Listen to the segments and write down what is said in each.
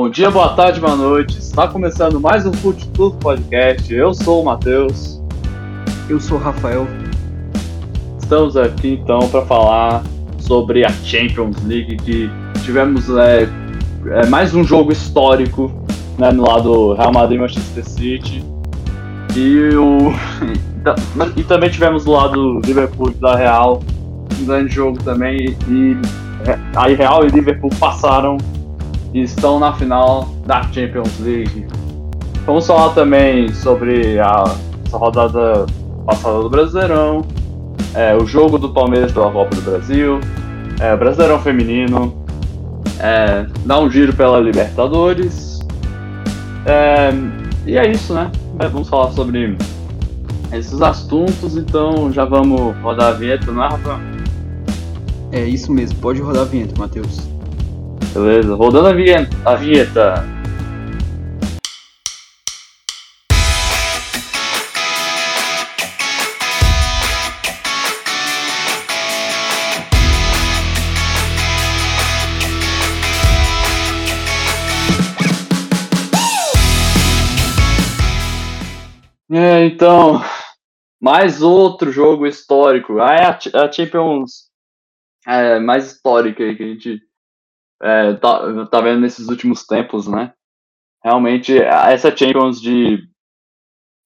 Bom dia, boa tarde, boa noite. Está começando mais um Futebol Podcast. Eu sou o Matheus. Eu sou o Rafael. Estamos aqui então para falar sobre a Champions League que tivemos é, é, mais um jogo histórico né, no lado Real Madrid Manchester City e o e também tivemos do lado Liverpool da Real um grande jogo também e é, aí Real e Liverpool passaram e estão na final da Champions League. Vamos falar também sobre a rodada passada do Brasileirão, é, o jogo do Palmeiras pela Copa do Brasil, é, Brasileirão Feminino, é, dar um giro pela Libertadores. É, e é isso, né? É, vamos falar sobre esses assuntos, então já vamos rodar a vinheta, não é, Rafael? É isso mesmo, pode rodar a vinheta, Matheus. Beleza, rodando a vinheta. A vinheta. É, então, mais outro jogo histórico. Ah, é a, a Champions é, mais histórica que a gente é, tá, tá vendo nesses últimos tempos, né? Realmente, essa Champions de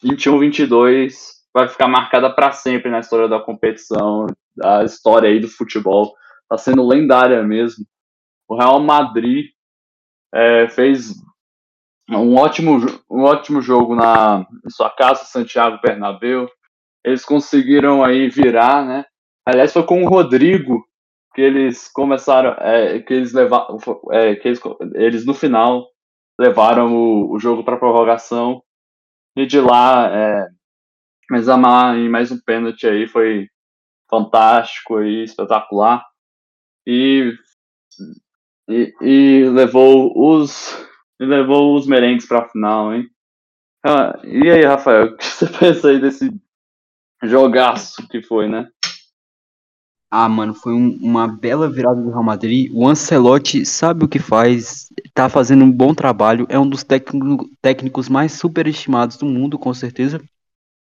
21, 22 vai ficar marcada para sempre na história da competição, da história aí do futebol. Tá sendo lendária mesmo. O Real Madrid é, fez um ótimo, um ótimo jogo na sua casa, Santiago Bernabéu. Eles conseguiram aí virar, né? Aliás, foi com o Rodrigo que eles começaram, é, que eles levaram, é, que eles, eles no final levaram o, o jogo para prorrogação e de lá é, Mezamar em mais um pênalti aí foi fantástico e espetacular e, e, e levou os e levou os merengues para a final, hein? Ah, e aí, Rafael, o que você pensa aí desse jogaço que foi, né? Ah, mano, foi um, uma bela virada do Real Madrid. O Ancelotti sabe o que faz, tá fazendo um bom trabalho, é um dos técnico, técnicos mais superestimados do mundo, com certeza.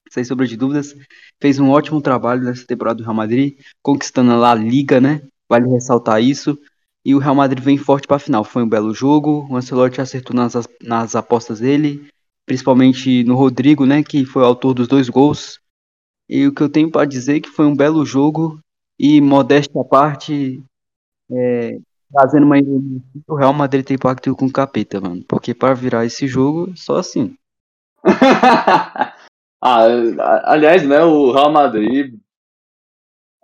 Sem sombra de dúvidas. Fez um ótimo trabalho nessa temporada do Real Madrid, conquistando a Liga, né? Vale ressaltar isso. E o Real Madrid vem forte para a final. Foi um belo jogo. O Ancelotti acertou nas, nas apostas dele, principalmente no Rodrigo, né? Que foi o autor dos dois gols. E o que eu tenho para dizer é que foi um belo jogo e, modéstia à parte, é, trazendo uma ironia, o Real Madrid tem pacto com o capeta, mano. Porque para virar esse jogo, só assim. ah, aliás, né, o Real Madrid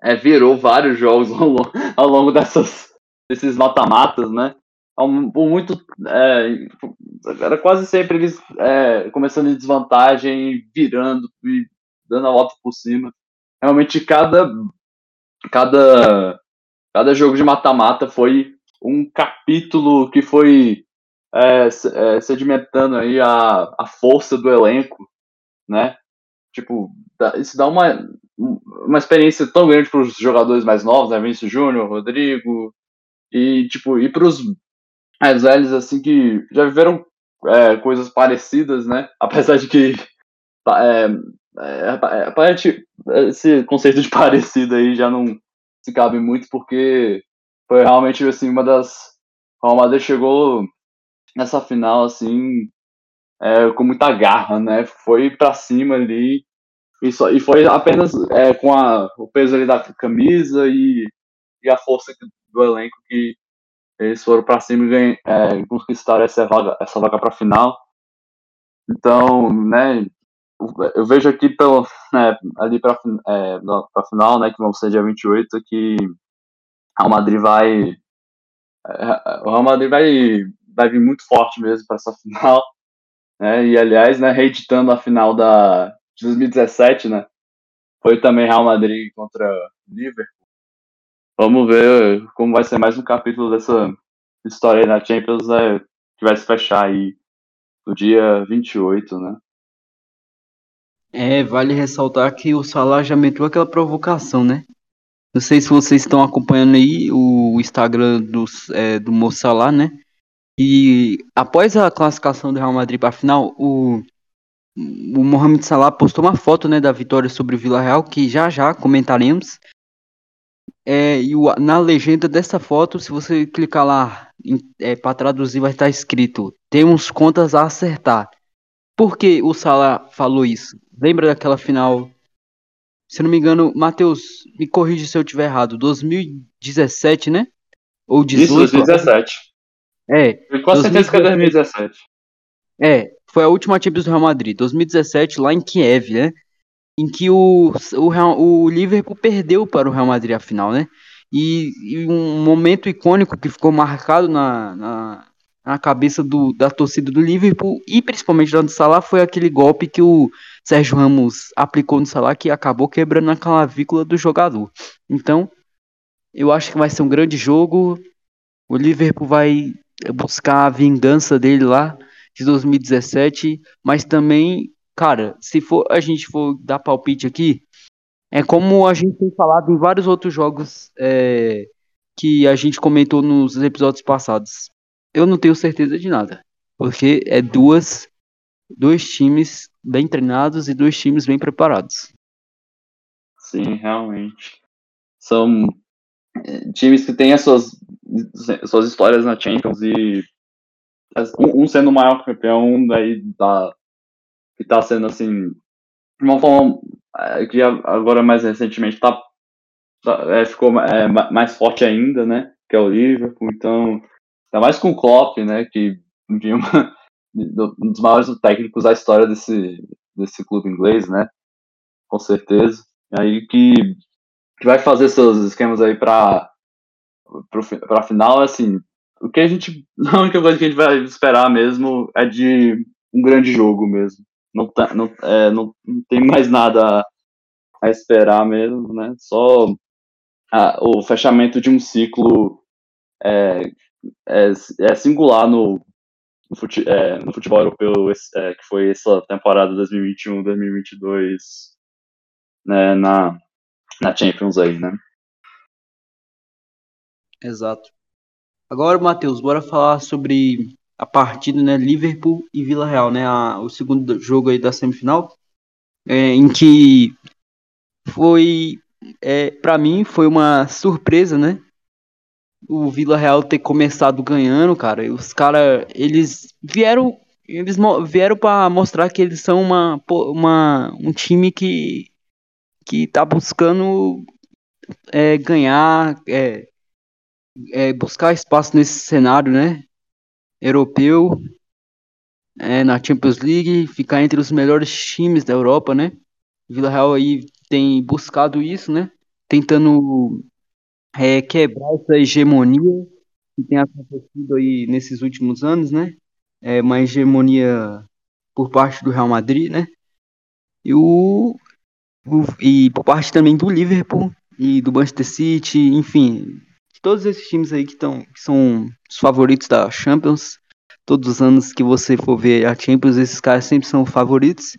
é, virou vários jogos ao longo, ao longo dessas, desses mata-matas, né? Por muito. É, era quase sempre eles é, começando em desvantagem, virando e dando a volta por cima. Realmente, cada cada, cada jogo de mata-mata foi um capítulo que foi é, é, sedimentando aí a, a força do elenco, né? Tipo, isso dá uma, uma experiência tão grande para os jogadores mais novos, né? Vinícius Júnior, Rodrigo, e tipo, e para os mais velhos, assim, que já viveram é, coisas parecidas, né? Apesar de que é, é, é, esse conceito de parecido aí já não se cabe muito, porque foi realmente assim, uma das. Real Madrid chegou nessa final assim, é, com muita garra, né? Foi para cima ali. E, só, e foi apenas é, com a, o peso ali da camisa e, e a força do elenco que eles foram para cima e ganham, é, conquistaram essa vaga, essa vaga para final. Então, né, eu vejo aqui pelo, né, ali para é, a final, né, que vão ser dia 28, que o Madrid vai é, o Real Madrid vai, vai vir muito forte mesmo para essa final, né, e aliás, né, reeditando a final da de 2017, né, foi também Real Madrid contra Liverpool. Vamos ver como vai ser mais um capítulo dessa história aí na Champions, né, que vai se fechar aí no dia 28, né. É, vale ressaltar que o Salah já meteu aquela provocação, né? Não sei se vocês estão acompanhando aí o Instagram do, é, do Mo Salah, né? E após a classificação do Real Madrid para a final, o, o Mohamed Salah postou uma foto né, da vitória sobre o Vila Real, que já já comentaremos. É, e o, na legenda dessa foto, se você clicar lá é, para traduzir, vai estar escrito: temos contas a acertar. Por que o Salah falou isso? Lembra daquela final? Se não me engano, Matheus, me corrija se eu estiver errado. 2017, né? Ou 18? Isso, 2017. É. Eu quase certeza que é 2017. É, foi a última Champions do Real Madrid, 2017, lá em Kiev, né? Em que o, o, o Liverpool perdeu para o Real Madrid a final, né? E, e um momento icônico que ficou marcado na, na, na cabeça do, da torcida do Liverpool e principalmente do Salah foi aquele golpe que o Sérgio Ramos aplicou no Salah que acabou quebrando a clavícula do jogador. Então, eu acho que vai ser um grande jogo. O Liverpool vai buscar a vingança dele lá de 2017, mas também, cara, se for a gente for dar palpite aqui, é como a gente tem falado em vários outros jogos é, que a gente comentou nos episódios passados. Eu não tenho certeza de nada, porque é duas dois times bem treinados e dois times bem preparados. Sim, realmente. São é, times que têm as suas, suas histórias na Champions e um, sendo o maior campeão, um daí da, que tá sendo assim, de uma forma é, que agora mais recentemente tá, tá é, ficou é, mais forte ainda, né? Que é o Liverpool, então, ainda mais com o Klopp, né? Que enfim, uma, um dos maiores técnicos da história desse, desse clube inglês, né? Com certeza. Aí que, que vai fazer seus esquemas aí para para final, assim, o que a gente. A única coisa que a gente vai esperar mesmo é de um grande jogo mesmo. Não, tá, não, é, não, não tem mais nada a esperar mesmo, né? Só a, o fechamento de um ciclo é, é, é singular no, no, fute, é, no futebol europeu, é, que foi essa temporada 2021-2022, né, na, na Champions aí, né? Exato. Agora, Matheus, bora falar sobre a partida, né, Liverpool e Vila Real, né, a, o segundo jogo aí da semifinal, é, em que foi, é, para mim, foi uma surpresa, né, o Vila Real ter começado ganhando, cara, os caras, eles vieram, eles vieram para mostrar que eles são uma, uma, um time que, que tá buscando é, ganhar, é, é, buscar espaço nesse cenário, né? Europeu, é, na Champions League, ficar entre os melhores times da Europa, né? Vila Real aí tem buscado isso, né? Tentando é, quebrar essa hegemonia que tem acontecido aí nesses últimos anos, né? É uma hegemonia por parte do Real Madrid, né? E, o, o, e por parte também do Liverpool e do Manchester City, enfim, todos esses times aí que, estão que são os favoritos da Champions, todos os anos que você for ver a Champions, esses caras sempre são favoritos.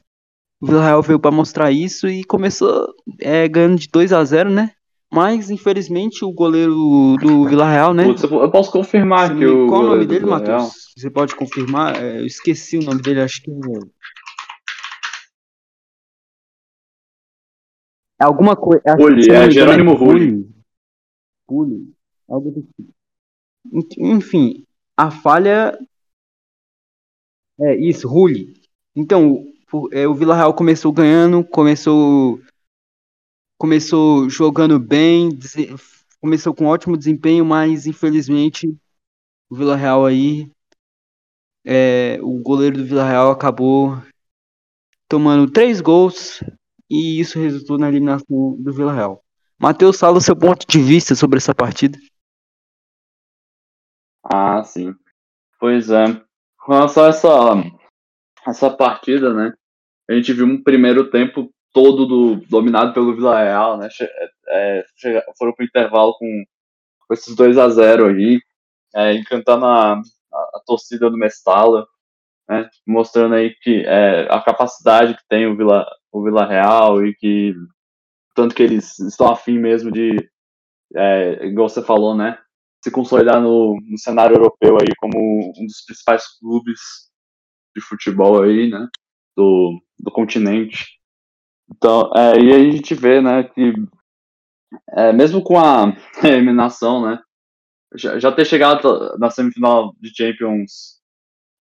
O Villarreal veio para mostrar isso e começou é, ganhando de 2 a 0 né? Mas, infelizmente, o goleiro do Villarreal, né? Putz, eu posso confirmar Sim, que o. Qual o nome dele, Matheus? Você pode confirmar? É, eu esqueci o nome dele, acho que. É alguma coisa. Puli, é Jerônimo Rulli. Puli. Algo do tipo. Enfim, a falha. É isso, Rulli. Então, é, o Vila Real começou ganhando, começou. Começou jogando bem, começou com ótimo desempenho, mas infelizmente o Vila Real aí. É, o goleiro do Vila Real acabou tomando três gols e isso resultou na eliminação do Vila Real. Matheus, fala o seu ponto de vista sobre essa partida. Ah, sim. Pois é. Com relação a essa, essa partida, né? A gente viu um primeiro tempo todo do, dominado pelo Vila Real, né? É, chega, foram pro intervalo com, com esses 2 a 0 aí, é, encantando a, a, a, torcida do Mestala, né? Mostrando aí que é, a capacidade que tem o Vila, o Vila Real e que tanto que eles estão afim mesmo de, é, igual você falou, né? se consolidar no, no cenário europeu aí como um dos principais clubes de futebol aí, né, do, do continente. Então, é, e aí a gente vê, né, que é, mesmo com a eliminação, né, já, já ter chegado na semifinal de Champions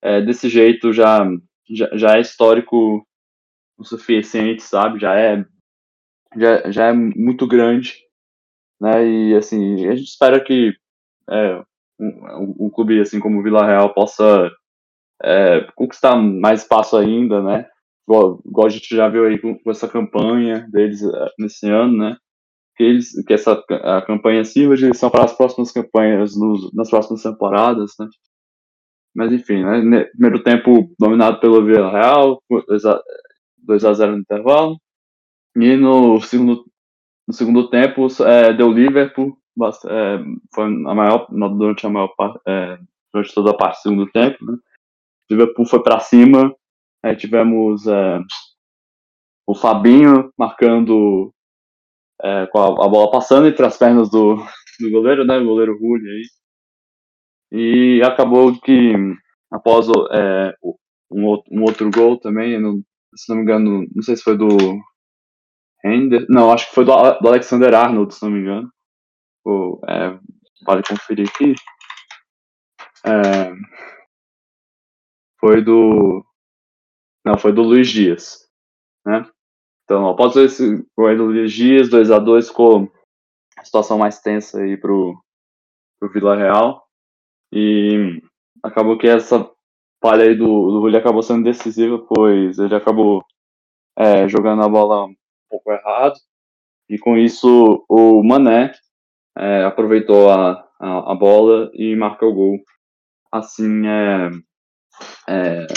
é, desse jeito já, já, já é histórico o suficiente, sabe? Já é já, já é muito grande, né? E assim, a gente espera que é, um, um, clube assim como o Vila Real possa é, conquistar mais espaço ainda, né? Igual, igual, a gente já viu aí com, com essa campanha deles é, nesse ano, né? Que, eles, que essa a campanha sirva de lição para as próximas campanhas nos, nas próximas temporadas, né? Mas enfim, né? Primeiro tempo dominado pelo Vila Real, 2 a 0 no intervalo. E no segundo, no segundo tempo é, deu Liverpool, é, foi a maior, durante a maior parte, é, durante toda a parte do segundo tempo, né? Liverpool foi para cima, tivemos é, o Fabinho marcando é, com a, a, bola passando entre as pernas do, do goleiro, né? O goleiro Rulli aí. E acabou que após é, um, um outro gol também, se não me engano, não sei se foi do Hender, não, acho que foi do, do Alexander Arnold, se não me engano. Ou, é, vale conferir aqui. É, foi do. Não, foi do Luiz Dias. Né? Então, após esse gol do Luiz Dias, 2x2, ficou a situação mais tensa aí pro, pro Vila Real. E acabou que essa falha aí do, do Julio acabou sendo decisiva, pois ele acabou é, jogando a bola um pouco errado. E com isso o Mané é, aproveitou a, a, a, bola e marcou o gol. Assim, é, é,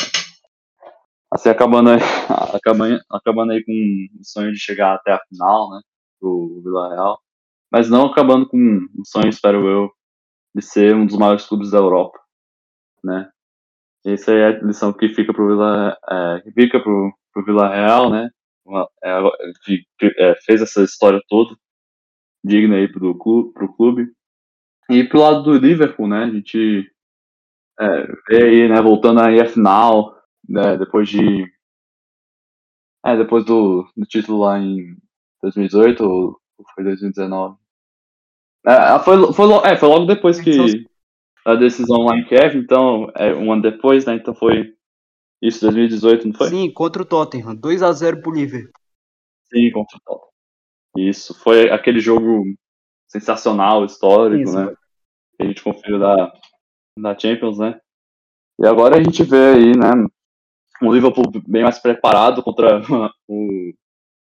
assim acabando, acabando, acabando aí com o sonho de chegar até a final, né, do Vila Real. Mas não acabando com o sonho, espero eu, de ser um dos maiores clubes da Europa, né. Essa é a lição que fica pro Vila, é, que fica pro, pro Vila Real, né, é, que, é, fez essa história toda, digna aí pro clube, pro clube. E pro lado do Liverpool, né, a gente é, vê aí, né, voltando aí a final, né, depois de. É, depois do, do título lá em 2018 ou foi 2019? É, foi, foi, é, foi logo depois que a decisão lá em Kiev, então, é um ano depois, né? Então foi isso, 2018, não foi? Sim, contra o Tottenham, 2 a 0 pro Liverpool. Sim, contra o Tottenham. Isso, foi aquele jogo sensacional, histórico, isso, né? Que a gente conferiu da, da Champions, né? E agora a gente vê aí, né, o Liverpool bem mais preparado contra o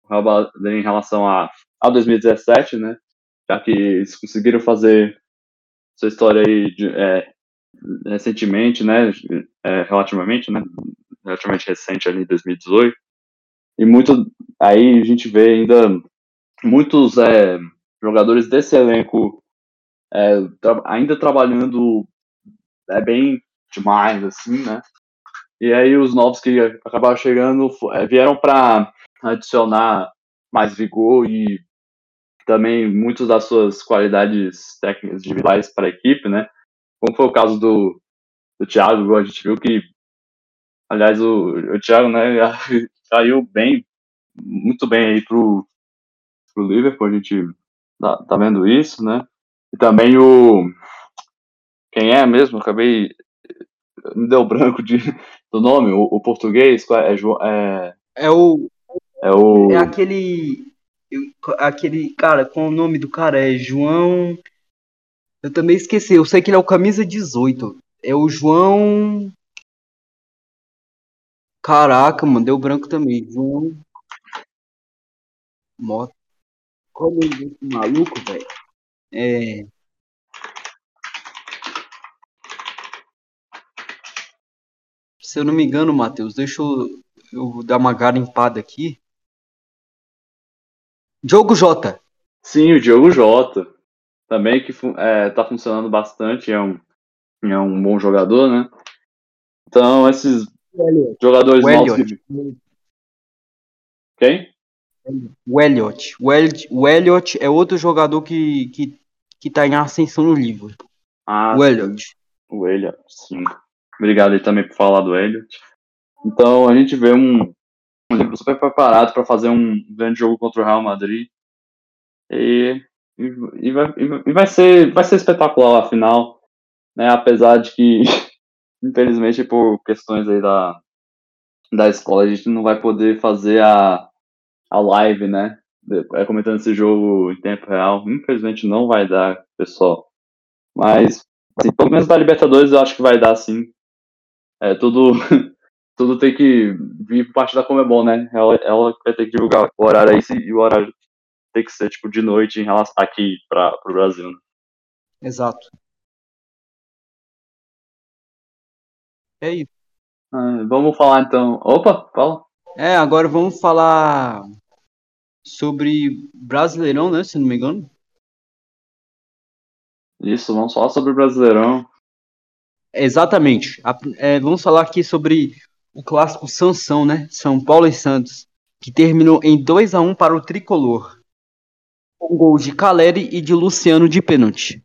Real Madrid em relação a, a 2017, né? Já que eles conseguiram fazer sua história aí de, é, recentemente, né? É, relativamente, né? Relativamente recente ali, 2018. E muito aí a gente vê ainda muitos é, jogadores desse elenco é, tra ainda trabalhando é bem demais, assim, né? E aí os novos que acabaram chegando é, vieram para adicionar mais vigor e também muitas das suas qualidades técnicas individuais para a equipe, né? Como foi o caso do, do Thiago, a gente viu que, aliás, o, o Thiago, né, caiu bem, muito bem aí pro, pro Liverpool, a gente tá, tá vendo isso, né? E também o, quem é mesmo? Acabei. Me deu branco de, do nome, o, o português. É, é, é o. É o. É aquele. Aquele. Cara, qual o nome do cara? É João. Eu também esqueci. Eu sei que ele é o camisa 18. É o João. Caraca, mano, deu branco também. João. Moto. Qual o nome desse maluco, velho? É. Se eu não me engano, Matheus, deixa eu, eu dar uma garimpada aqui. Diogo Jota. Sim, o Diogo Jota. Também que é, tá funcionando bastante, é um, é um bom jogador, né? Então, esses jogadores o novos que... Quem? O Elliot. O Elliot, o Elliot é outro jogador que, que, que tá em ascensão no livro. Ah, o sim. Elliot. O Elliot, sim. Obrigado aí também por falar do Elliot. Então a gente vê um, um super preparado para fazer um grande jogo contra o Real Madrid. E, e, e vai, e vai, ser, vai ser espetacular a final, né? Apesar de que, infelizmente, por questões aí da, da escola, a gente não vai poder fazer a, a live, né? É, comentando esse jogo em tempo real. Infelizmente não vai dar, pessoal. Mas, assim, pelo menos da Libertadores eu acho que vai dar sim. É, tudo, tudo tem que vir por parte da Comebol, né? Ela, ela vai ter que divulgar o horário aí e o horário tem que ser tipo de noite em relação aqui para o Brasil. Né? Exato. É isso. Ah, vamos falar então. Opa, fala. É, agora vamos falar sobre Brasileirão, né? Se não me engano. Isso, vamos falar sobre o Brasileirão. Exatamente. É, vamos falar aqui sobre o clássico Sansão, né? São Paulo e Santos, que terminou em 2 a 1 para o tricolor. Com gol de Caleri e de Luciano de pênalti.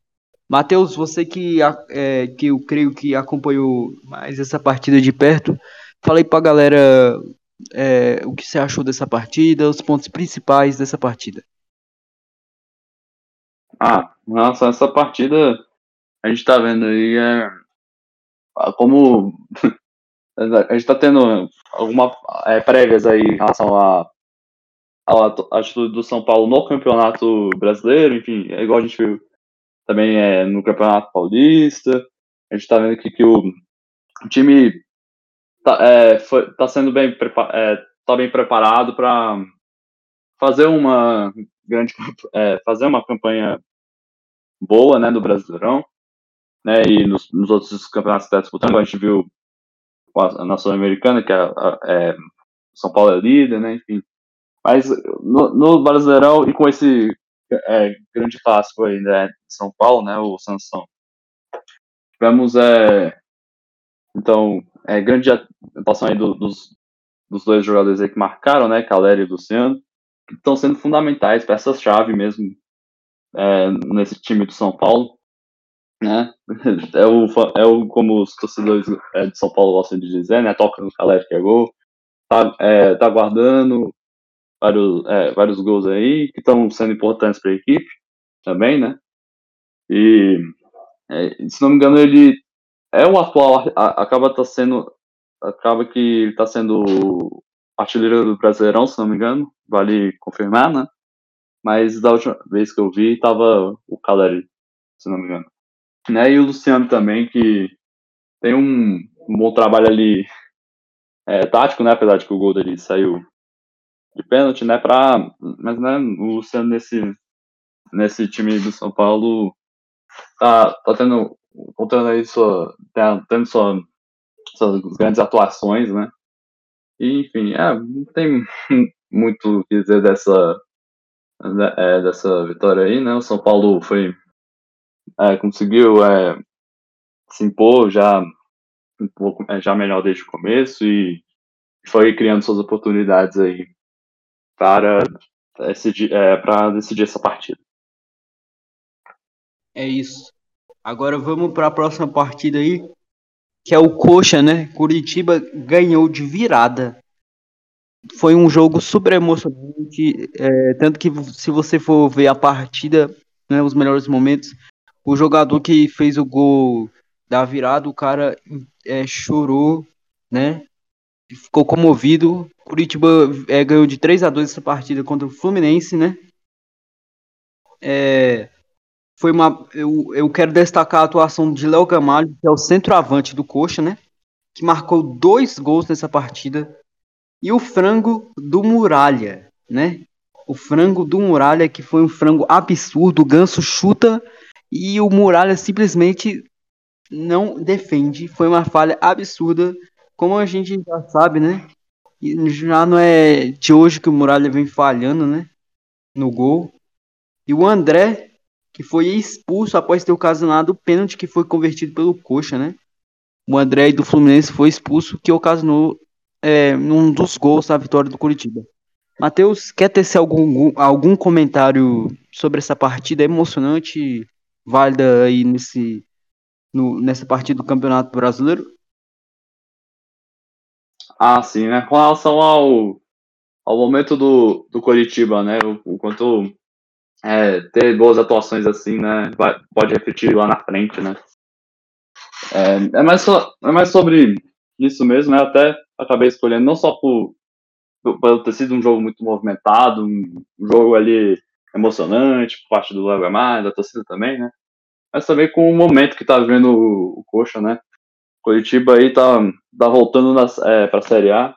Matheus, você que, é, que eu creio que acompanhou mais essa partida de perto, falei para a galera é, o que você achou dessa partida, os pontos principais dessa partida. Ah, em relação a essa partida, a gente tá vendo aí é, como a gente tá tendo algumas é, prévias aí em relação a atitude do São Paulo no Campeonato Brasileiro, enfim, é igual a gente viu também é, no Campeonato Paulista. A gente está vendo aqui que o, o time está é, tá sendo bem, é, tá bem preparado para fazer uma grande é, fazer uma campanha boa né, no Brasileirão. Né, e nos, nos outros campeonatos que está disputando, a gente viu a Nação Americana, que é, é, São Paulo é líder, né, enfim. Mas no, no Brasileirão e com esse é, grande clássico aí, né, São Paulo, né, o Sansão. Tivemos, é, então, é, grande atuação aí do, dos, dos dois jogadores aí que marcaram, né, Caleri e Luciano, que estão sendo fundamentais, peças-chave mesmo é, nesse time do São Paulo, né, é o, é o como os torcedores é, de São Paulo gostam de dizer, né, toca no Caleri que é gol, tá, é, tá guardando, vários, é, vários gols aí que estão sendo importantes para a equipe também, né? E é, se não me engano ele é o atual, acaba tá sendo, acaba que ele está sendo artilheiro do Brasileirão, se não me engano, vale confirmar, né? Mas da última vez que eu vi estava o Caleri, se não me engano. Né? E o Luciano também que tem um, um bom trabalho ali é, tático, né? Apesar de que o gol dele saiu de pênalti, né? Pra, mas né, o Luciano nesse, nesse time do São Paulo tá, tá tendo, contando aí sua, tá, tendo sua, suas grandes atuações, né? E, enfim, é, não tem muito o que dizer dessa, né, é, dessa vitória aí, né? O São Paulo foi é, conseguiu é, se impor já um pouco é, já melhor desde o começo e foi criando suas oportunidades aí para decidir, é, para decidir essa partida. É isso. Agora vamos para a próxima partida aí, que é o Coxa, né? Curitiba ganhou de virada. Foi um jogo super emocionante, é, tanto que se você for ver a partida, né, os melhores momentos, o jogador que fez o gol da virada, o cara é, chorou, né? ficou comovido. Curitiba é, ganhou de 3 a 2 essa partida contra o Fluminense, né? É, foi uma, eu, eu quero destacar a atuação de Léo Gamalho, que é o centroavante do Coxa, né? Que marcou dois gols nessa partida. E o frango do Muralha, né? O frango do Muralha, que foi um frango absurdo. O Ganso chuta e o Muralha simplesmente não defende. Foi uma falha absurda como a gente já sabe, né? Já não é de hoje que o Muralha vem falhando, né? No gol. E o André, que foi expulso após ter ocasionado o pênalti que foi convertido pelo Coxa, né? O André do Fluminense foi expulso, que ocasionou é, um dos gols da vitória do Curitiba. Matheus, quer tecer algum, algum comentário sobre essa partida emocionante, válida aí nesse, no, nessa partida do Campeonato Brasileiro? Ah, sim, né? Com relação ao, ao momento do, do Coritiba, né? O, o quanto é, ter boas atuações assim, né? Vai, pode refletir lá na frente, né? É, é, mais, so, é mais sobre isso mesmo, né? Até acabei escolhendo não só por, por, por ter sido um jogo muito movimentado, um, um jogo ali emocionante por parte do Léo mais da torcida também, né? Mas também com o momento que tá vivendo o, o Coxa, né? Curitiba aí tá, tá voltando é, para a Série A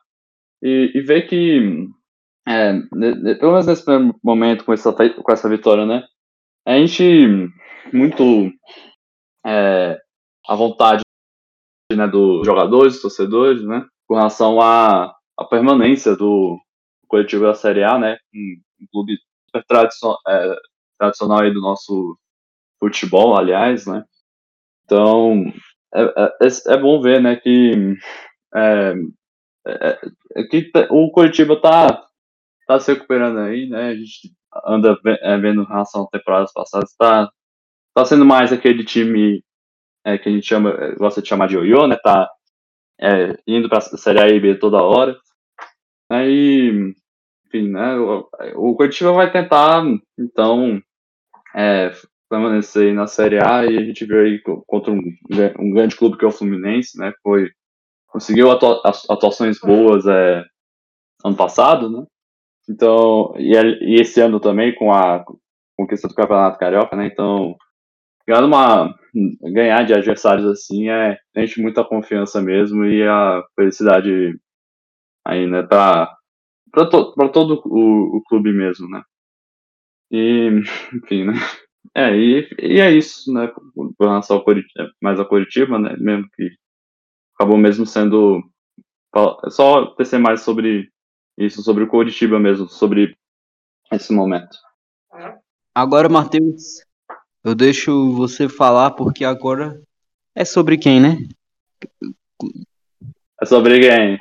e, e ver que, é, pelo menos nesse primeiro momento com essa, com essa vitória, né? A gente muito é, à vontade né, dos jogadores, dos torcedores, né? Com relação à, à permanência do coletivo da Série A, né? Um, um clube tradicional, é, tradicional aí do nosso futebol, aliás, né? Então, é, é, é bom ver, né, que, é, é, é que o Curitiba tá, tá se recuperando aí, né? A gente anda vendo em relação a temporadas passadas, tá, tá sendo mais aquele time é, que a gente chama, gosta de chamar de ioiô, né? Tá é, indo para a Série A e B toda hora. Aí, enfim, né? O, o Curitiba vai tentar, então, é, permanecer na Série A e a gente viu aí contra um, um grande clube que é o Fluminense, né? Foi conseguiu atua, atuações boas é, ano passado, né? Então e, e, esse ano também com a conquista do Campeonato Carioca, né? Então ganhar uma ganhar de adversários assim é enche muita confiança mesmo e a felicidade aí, né? Para para to, todo o, o clube mesmo, né? E enfim, né? É, e, e é isso, né? Com relação Curitiba, mais a Curitiba, né? Mesmo que acabou mesmo sendo. Só tecer mais sobre isso, sobre o Curitiba mesmo, sobre esse momento. Agora, Matheus, eu deixo você falar, porque agora é sobre quem, né? É sobre quem?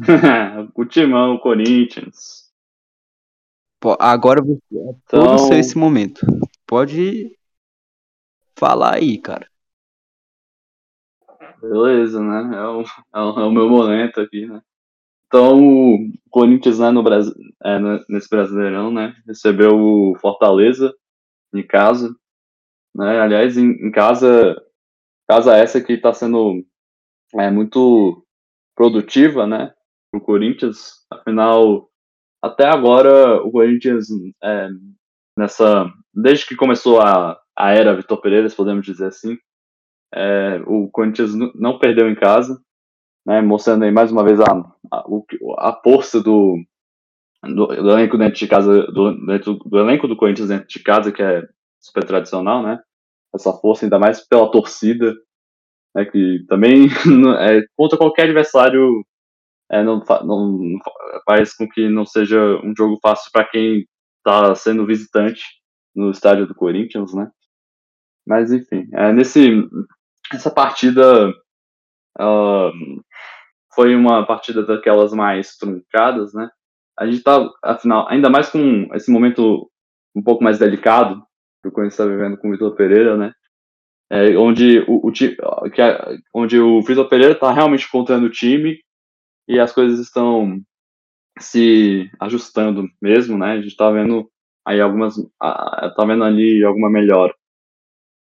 o Timão, o Corinthians. Agora é então... todo seu esse momento. Pode falar aí, cara. Beleza, né? É o, é o, é o meu momento aqui, né? Então, o Corinthians, né, no Brasil, é, nesse Brasileirão, né, recebeu o Fortaleza em casa, né, aliás, em, em casa, casa essa que está sendo é, muito produtiva, né, o Corinthians, afinal, até agora, o Corinthians, é, nessa, desde que começou a, a era Vitor Pereira, podemos dizer assim, é, o Corinthians não perdeu em casa, né, mostrando aí mais uma vez a, a, a força do, do, do, elenco dentro de casa, do, dentro, do elenco do Corinthians dentro de casa, que é super tradicional, né? Essa força, ainda mais pela torcida, né, que também é, contra qualquer adversário é, não, não, faz com que não seja um jogo fácil para quem está sendo visitante no estádio do Corinthians, né? Mas enfim, é, nesse essa partida uh, foi uma partida daquelas mais truncadas, né? A gente tá, afinal, ainda mais com esse momento um pouco mais delicado que o Corinthians está vivendo com o Vitor Pereira, né? É, onde o, o que é, onde o Vitor Pereira está realmente encontrando o time e as coisas estão se ajustando mesmo, né? A gente está vendo aí algumas, tá vendo ali alguma melhora.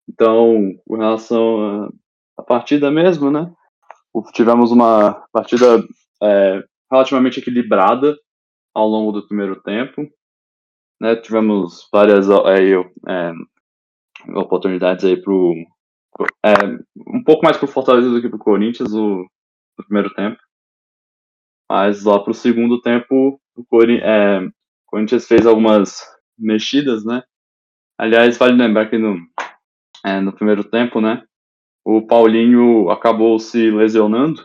Então, com relação à partida mesmo, né? Tivemos uma partida é, relativamente equilibrada ao longo do primeiro tempo. Né? Tivemos várias é, é, oportunidades aí pro, é, um pouco mais pro Fortaleza do que pro Corinthians no, no primeiro tempo. Mas lá pro segundo tempo, o Cori é, Corinthians fez algumas mexidas, né? Aliás, vale lembrar que no, é, no primeiro tempo, né? O Paulinho acabou se lesionando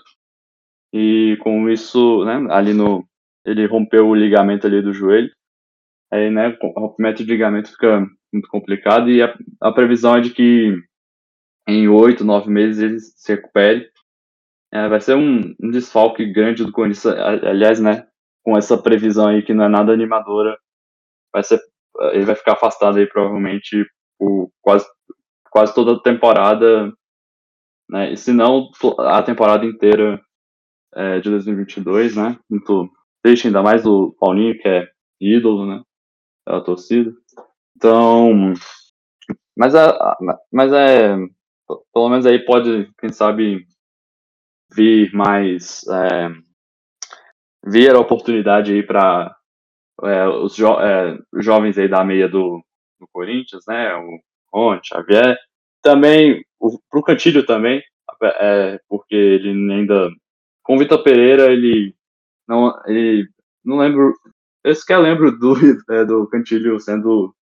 e com isso, né? Ali no ele rompeu o ligamento ali do joelho. Aí, né? O rompimento de ligamento fica muito complicado e a, a previsão é de que em oito, nove meses ele se recupere. É, vai ser um, um desfalque grande do Corinthians, aliás, né? Com essa previsão aí que não é nada animadora, vai ser, ele vai ficar afastado aí provavelmente por quase quase toda a temporada né? E se não, a temporada inteira é, de 2022, né? Muito triste, ainda mais do Paulinho, que é ídolo, né? Da torcida. Então, mas é, mas é, pelo menos aí pode, quem sabe, vir mais, é, vir a oportunidade aí para é, os jo é, jovens aí da meia do, do Corinthians, né? O Rony, Xavier, também para o Cantilho também, é, porque ele ainda com o Vitor Pereira ele não ele não lembro eu sequer lembro do é, do Cantilho sendo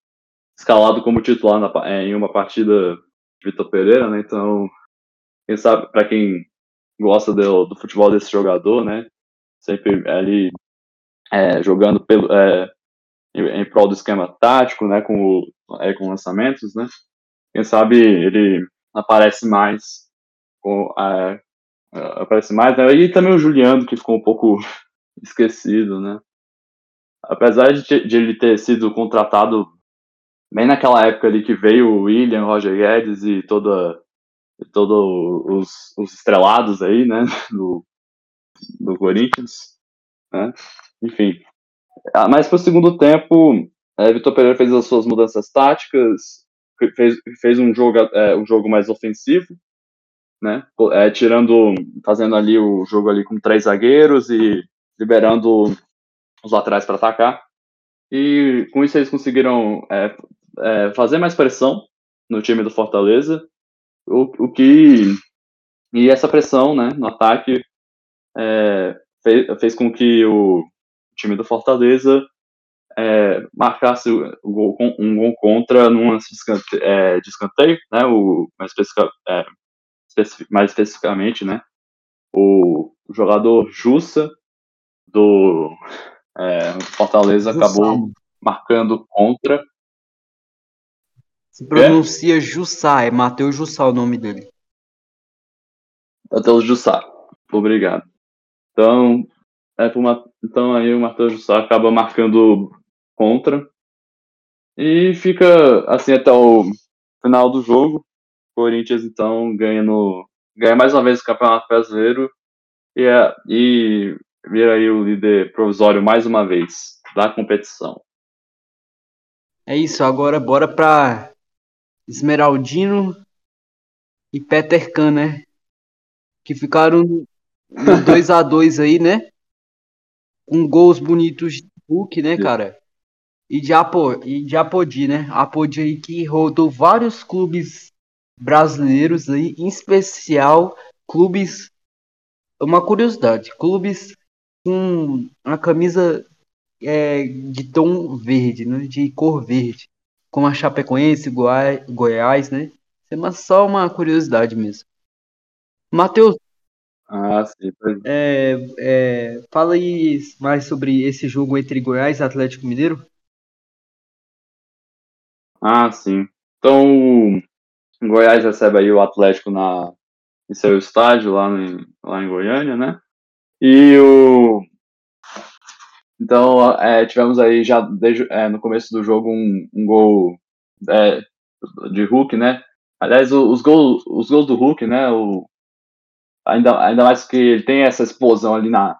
escalado como titular na, é, em uma partida de Vitor Pereira, né? Então quem sabe para quem gosta do, do, futebol desse jogador, né? Sempre ali é, jogando pelo é, em, em prol do esquema tático, né? Com é, com lançamentos, né? Quem sabe ele aparece mais com a, aparece mais, né? E também o Juliano, que ficou um pouco esquecido, né? Apesar de, de, ele ter sido contratado bem naquela época ali que veio o William, Roger Guedes e toda todos os, os estrelados aí, né, do, do Corinthians, né? Enfim. Ah, mas para o segundo tempo, é, Vitor Pereira fez as suas mudanças táticas, fez, fez um jogo é, um jogo mais ofensivo, né? É, tirando, fazendo ali o jogo ali com três zagueiros e liberando os laterais para atacar. E com isso eles conseguiram é, é, fazer mais pressão no time do Fortaleza, o, o que e essa pressão, né, no ataque é, fez, fez com que o time do Fortaleza é, marcasse um gol contra num é, de escanteio, né, o, mais, especific, é, mais especificamente, né, o jogador Jussa do é, Fortaleza acabou marcando contra. Se pronuncia é? Jussá, é Matheus Jussá o nome dele. Matheus Jussá, obrigado. Então, é por então aí o Matheus Jussá acaba marcando contra e fica assim até o final do jogo. Corinthians então ganha no ganha mais uma vez o Campeonato Brasileiro e, é, e vira aí o líder provisório mais uma vez da competição. É isso, agora bora para Esmeraldino e Peter Can, né? Que ficaram no 2 a 2 aí, né? Com gols bonitos de Hulk, né, cara? E de, Apo, e de Apodi, né? Apodi aí que rodou vários clubes brasileiros aí, em especial clubes. Uma curiosidade, clubes com a camisa é, de tom verde, né? De cor verde. Como a Chapecoense, Goiás, Goiás né? Isso é só uma curiosidade mesmo. Matheus. Ah, sim. É, é, fala aí mais sobre esse jogo entre Goiás e Atlético Mineiro. Ah, sim. Então, o Goiás recebe aí o Atlético na, em seu estádio lá em, lá em Goiânia, né? E o. Então, é, tivemos aí já desde, é, no começo do jogo um, um gol é, de Hulk, né? Aliás, os gols, os gols do Hulk, né? O, ainda, ainda mais que ele tem essa explosão ali na,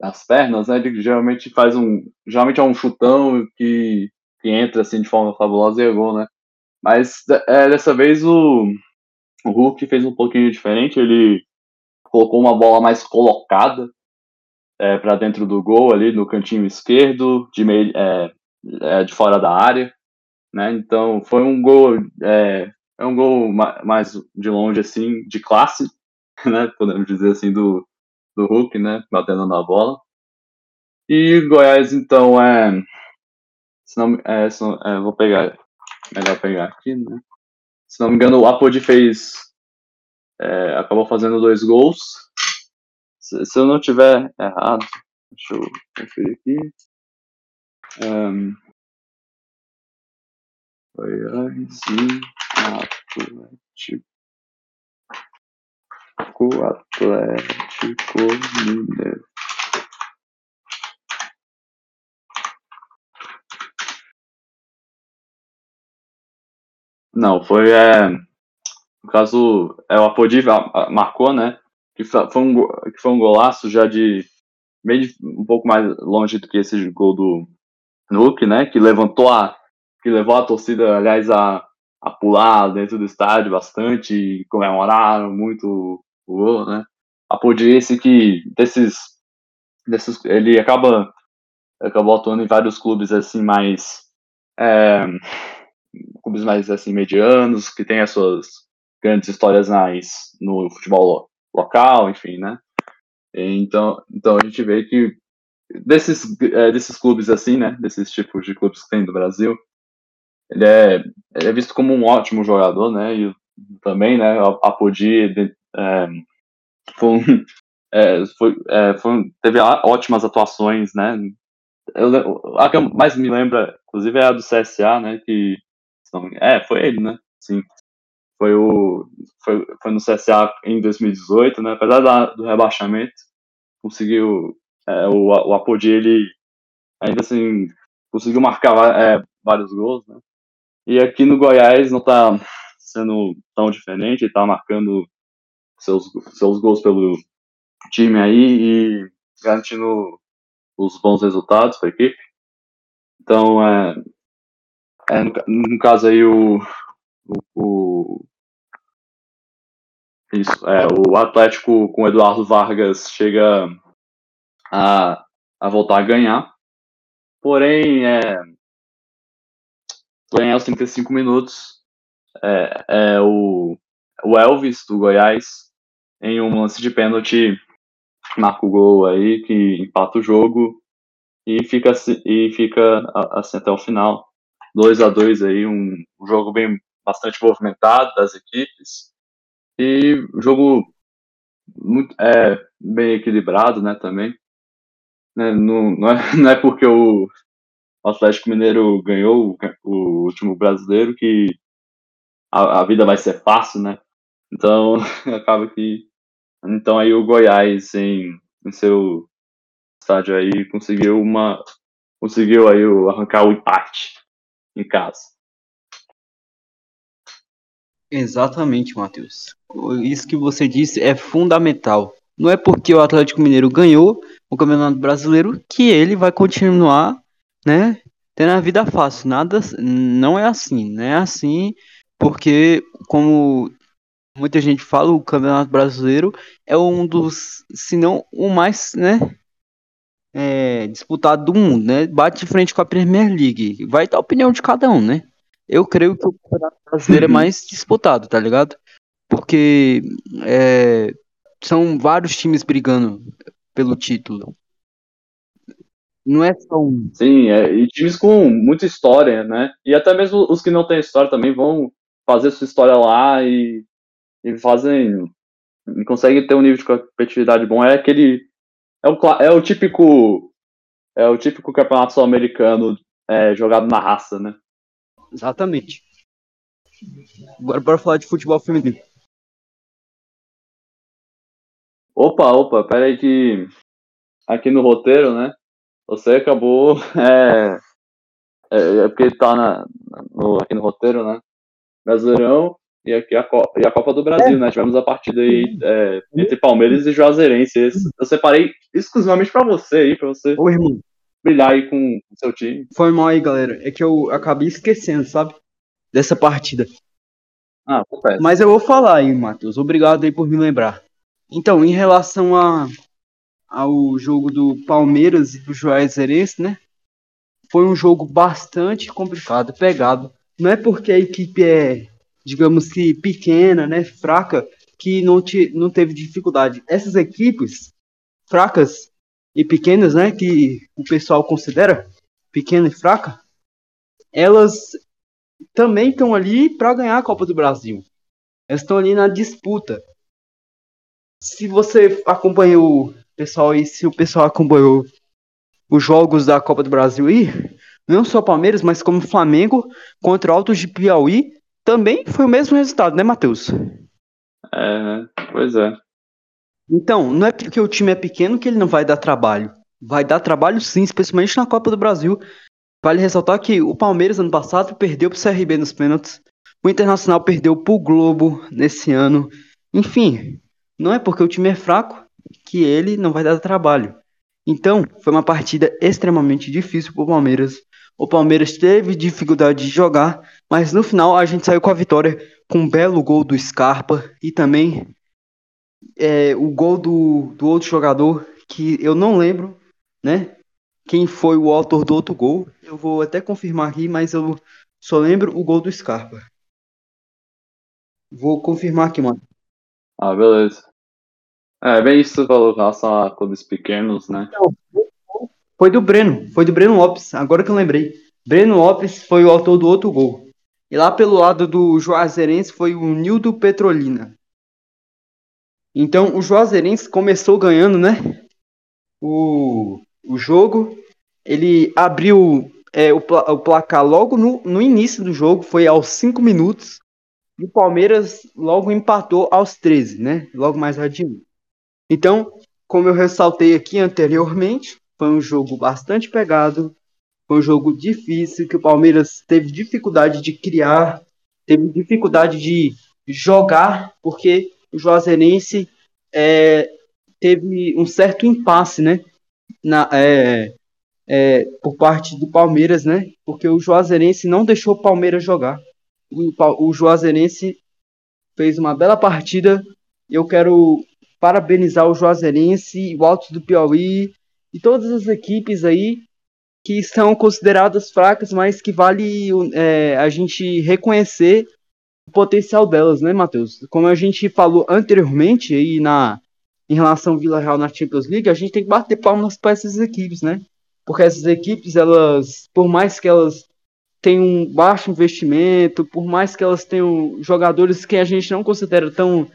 nas pernas, né? Ele geralmente faz um. Geralmente é um chutão que que entra assim de forma fabulosa e é gol, né? Mas é, dessa vez o, o Hulk fez um pouquinho diferente, ele colocou uma bola mais colocada é, para dentro do gol ali no cantinho esquerdo, de meio, é, é, de fora da área, né? Então foi um gol é, é um gol mais de longe assim, de classe, né? Podemos dizer assim do do Hulk, né? Batendo na bola. E Goiás então é se não, é, se não, é, vou pegar. Melhor pegar aqui, né? Se não me engano, o Apodi fez. É, acabou fazendo dois gols. Se, se, eu não tiver errado, deixa eu conferir aqui. Um, Goiás e Atlético. Atlético Mineiro. Não, foi. É, no caso, é, o Apodi marcou, né? Que foi, um, que foi um golaço já de meio um pouco mais longe do que esse gol do Nuke, né? Que levantou a. Que levou a torcida, aliás, a, a pular dentro do estádio bastante e comemoraram muito o gol, né? Apodi esse que desses, desses. Ele acaba. Acabou atuando em vários clubes assim mais. É, clubes mais assim medianos, que tem as suas grandes histórias mais no futebol local, enfim, né? Então, então a gente vê que desses, é, desses clubes assim, né? Desses tipos de clubes que tem no Brasil, ele é, ele é visto como um ótimo jogador, né? E também, né? A Podi é, foi, é, foi, é, foi, teve ótimas atuações, né? Eu, a que mais me lembra, inclusive, é a do CSA, né? Que é, foi ele, né? Sim. Foi, o, foi, foi no CSA em 2018, né? Apesar da, do rebaixamento, conseguiu. É, o, o Apodi, ele ainda assim conseguiu marcar é, vários gols, né? E aqui no Goiás não tá sendo tão diferente, ele tá marcando seus, seus gols pelo time aí e garantindo os bons resultados para a equipe. Então, é, é, no, no, caso aí, o, o, isso, é, o Atlético com Eduardo Vargas chega a, a voltar a ganhar. Porém, é, porém aos 35 minutos, é, é o, o Elvis do Goiás, em um lance de pênalti, marca o gol aí, que empata o jogo e fica, e fica assim até o final. 2 a 2 aí, um, um jogo bem bastante movimentado das equipes e jogo muito é, bem equilibrado, né, também. Né, não, não, é, não é porque o Atlético Mineiro ganhou o, o último brasileiro que a, a, vida vai ser fácil, né? Então acaba que então aí o Goiás em, em seu estádio aí conseguiu uma conseguiu aí arrancar o empate em casa. Exatamente, Matheus. Isso que você disse é fundamental. Não é porque o Atlético Mineiro ganhou o Campeonato Brasileiro que ele vai continuar, né, tendo a vida fácil. Nada, não é assim, não é assim, porque como muita gente fala, o Campeonato Brasileiro é um dos, se não o mais, né, é, disputado do mundo, né? Bate de frente com a Premier League. Vai dar a opinião de cada um, né? Eu creio que o Campeonato Brasileiro é uhum. mais disputado, tá ligado? Porque é, são vários times brigando pelo título. Não é só um. Sim, é, e times com muita história, né? E até mesmo os que não têm história também vão fazer sua história lá e, e fazem. E conseguem ter um nível de competitividade bom. É aquele é o, é o típico. É o típico campeonato sul-americano é, jogado na raça, né? Exatamente. Agora bora falar de futebol feminino. Opa, opa, pera aí que aqui no roteiro, né? Você acabou. É, é, é porque tá na, no, aqui no roteiro, né? Brasileirão e aqui a Copa, e a Copa do Brasil, é. né? Tivemos a partida aí é, entre Palmeiras e Juazeirense. Eu separei exclusivamente para você aí, para você irmão. Brilhar aí com o seu time. Foi mal aí, galera. É que eu acabei esquecendo, sabe? Dessa partida. Ah, confesso. Mas eu vou falar aí, Matheus. Obrigado aí por me lembrar. Então, em relação a, ao jogo do Palmeiras e do Juazeirense, né? Foi um jogo bastante complicado, pegado. Não é porque a equipe é digamos que pequena, né, fraca, que não, te, não teve dificuldade. Essas equipes fracas e pequenas, né, que o pessoal considera pequena e fraca, elas também estão ali para ganhar a Copa do Brasil. Elas estão ali na disputa. Se você acompanhou, pessoal, e se o pessoal acompanhou os jogos da Copa do Brasil aí, não só Palmeiras, mas como Flamengo contra Altos de Piauí, também foi o mesmo resultado, né, Matheus? É, pois é. Então, não é porque o time é pequeno que ele não vai dar trabalho. Vai dar trabalho sim, especialmente na Copa do Brasil. Vale ressaltar que o Palmeiras ano passado perdeu pro CRB nos pênaltis. O Internacional perdeu pro Globo nesse ano. Enfim, não é porque o time é fraco que ele não vai dar trabalho. Então, foi uma partida extremamente difícil para o Palmeiras. O Palmeiras teve dificuldade de jogar, mas no final a gente saiu com a vitória com um belo gol do Scarpa e também é, o gol do, do outro jogador que eu não lembro, né? Quem foi o autor do outro gol? Eu vou até confirmar aqui, mas eu só lembro o gol do Scarpa. Vou confirmar aqui, mano. Ah, beleza. É, bem isso que você falou, relação a clubes pequenos, né? Foi do Breno, foi do Breno Lopes, agora que eu lembrei. Breno Lopes foi o autor do outro gol. E lá pelo lado do Juazeirense foi o Nildo Petrolina. Então o Juazeirense começou ganhando, né? O, o jogo. Ele abriu é, o, o placar logo no, no início do jogo, foi aos 5 minutos. E o Palmeiras logo empatou aos 13, né? Logo mais adiante. Então, como eu ressaltei aqui anteriormente, foi um jogo bastante pegado, foi um jogo difícil, que o Palmeiras teve dificuldade de criar, teve dificuldade de jogar, porque o Juazeirense é, teve um certo impasse, né? Na, é, é, por parte do Palmeiras, né? Porque o Juazeirense não deixou o Palmeiras jogar o, o Juazeirense fez uma bela partida. Eu quero parabenizar o Juazeirense, o Alto do Piauí e todas as equipes aí que são consideradas fracas, mas que vale é, a gente reconhecer o potencial delas, né, Matheus? Como a gente falou anteriormente aí na em relação ao Vila Real na Champions League, a gente tem que bater palmas para essas equipes, né? Porque essas equipes, elas, por mais que elas tem um baixo investimento, por mais que elas tenham jogadores que a gente não considera tão,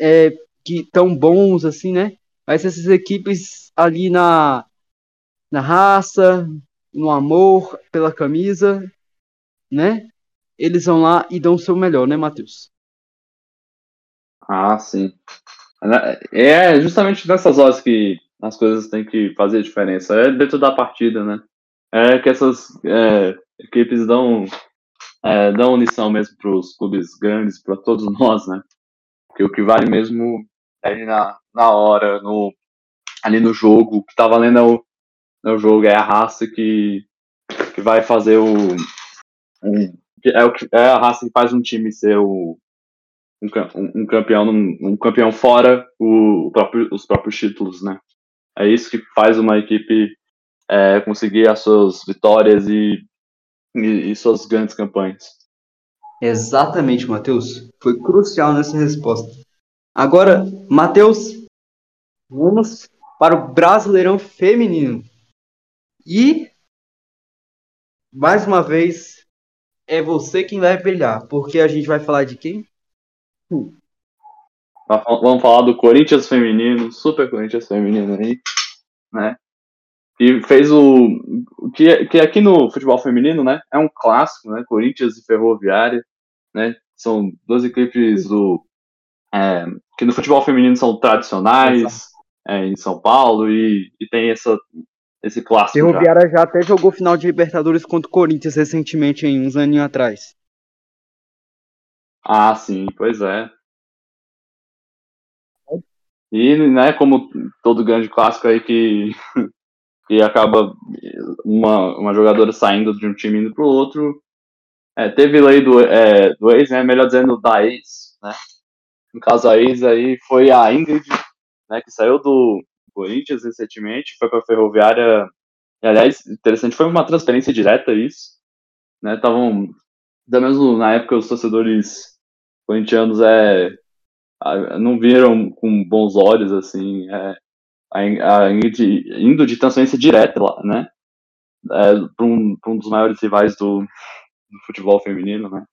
é, que, tão bons assim, né? Mas essas equipes ali na, na raça, no amor pela camisa, né? Eles vão lá e dão o seu melhor, né, Matheus? Ah, sim. É justamente nessas horas que as coisas têm que fazer diferença. É dentro da partida, né? É que essas é, equipes dão, é, dão unição mesmo para os clubes grandes, para todos nós, né? Porque o que vale mesmo é na, na hora, no, ali no jogo, o que tá valendo é o, é o jogo, é a raça que, que vai fazer o. Um, é, o, é a raça que faz um time ser o, um, um campeão um campeão fora o próprio, os próprios títulos, né? É isso que faz uma equipe é, conseguir as suas vitórias e e, e suas grandes campanhas. Exatamente, Matheus. Foi crucial nessa resposta. Agora, Matheus, vamos para o Brasileirão Feminino. E, mais uma vez, é você quem vai brilhar, porque a gente vai falar de quem? Hum. Vamos falar do Corinthians Feminino, Super Corinthians Feminino aí, né? E fez o. Que, que aqui no futebol feminino, né? É um clássico, né? Corinthians e Ferroviária, né? São duas equipes do. É, que no futebol feminino são tradicionais é, em São Paulo e, e tem essa, esse clássico. Ferroviária já. já até jogou final de Libertadores contra o Corinthians recentemente, em uns aninhos atrás. Ah, sim, pois é. E, né, como todo grande clássico aí que e acaba uma, uma jogadora saindo de um time indo para o outro. É, teve lei do, é, do ex, né, melhor dizendo, da ex, né? No caso, a ex aí foi a Ingrid, né, que saiu do Corinthians recentemente, foi para a Ferroviária. E, aliás, interessante, foi uma transferência direta isso, né? Estavam, pelo menos na época, os torcedores corintianos é, não viram com bons olhos, assim, é, a Ingrid indo de transferência direta lá, né? É, para um, um, dos maiores rivais do, do, futebol feminino, né?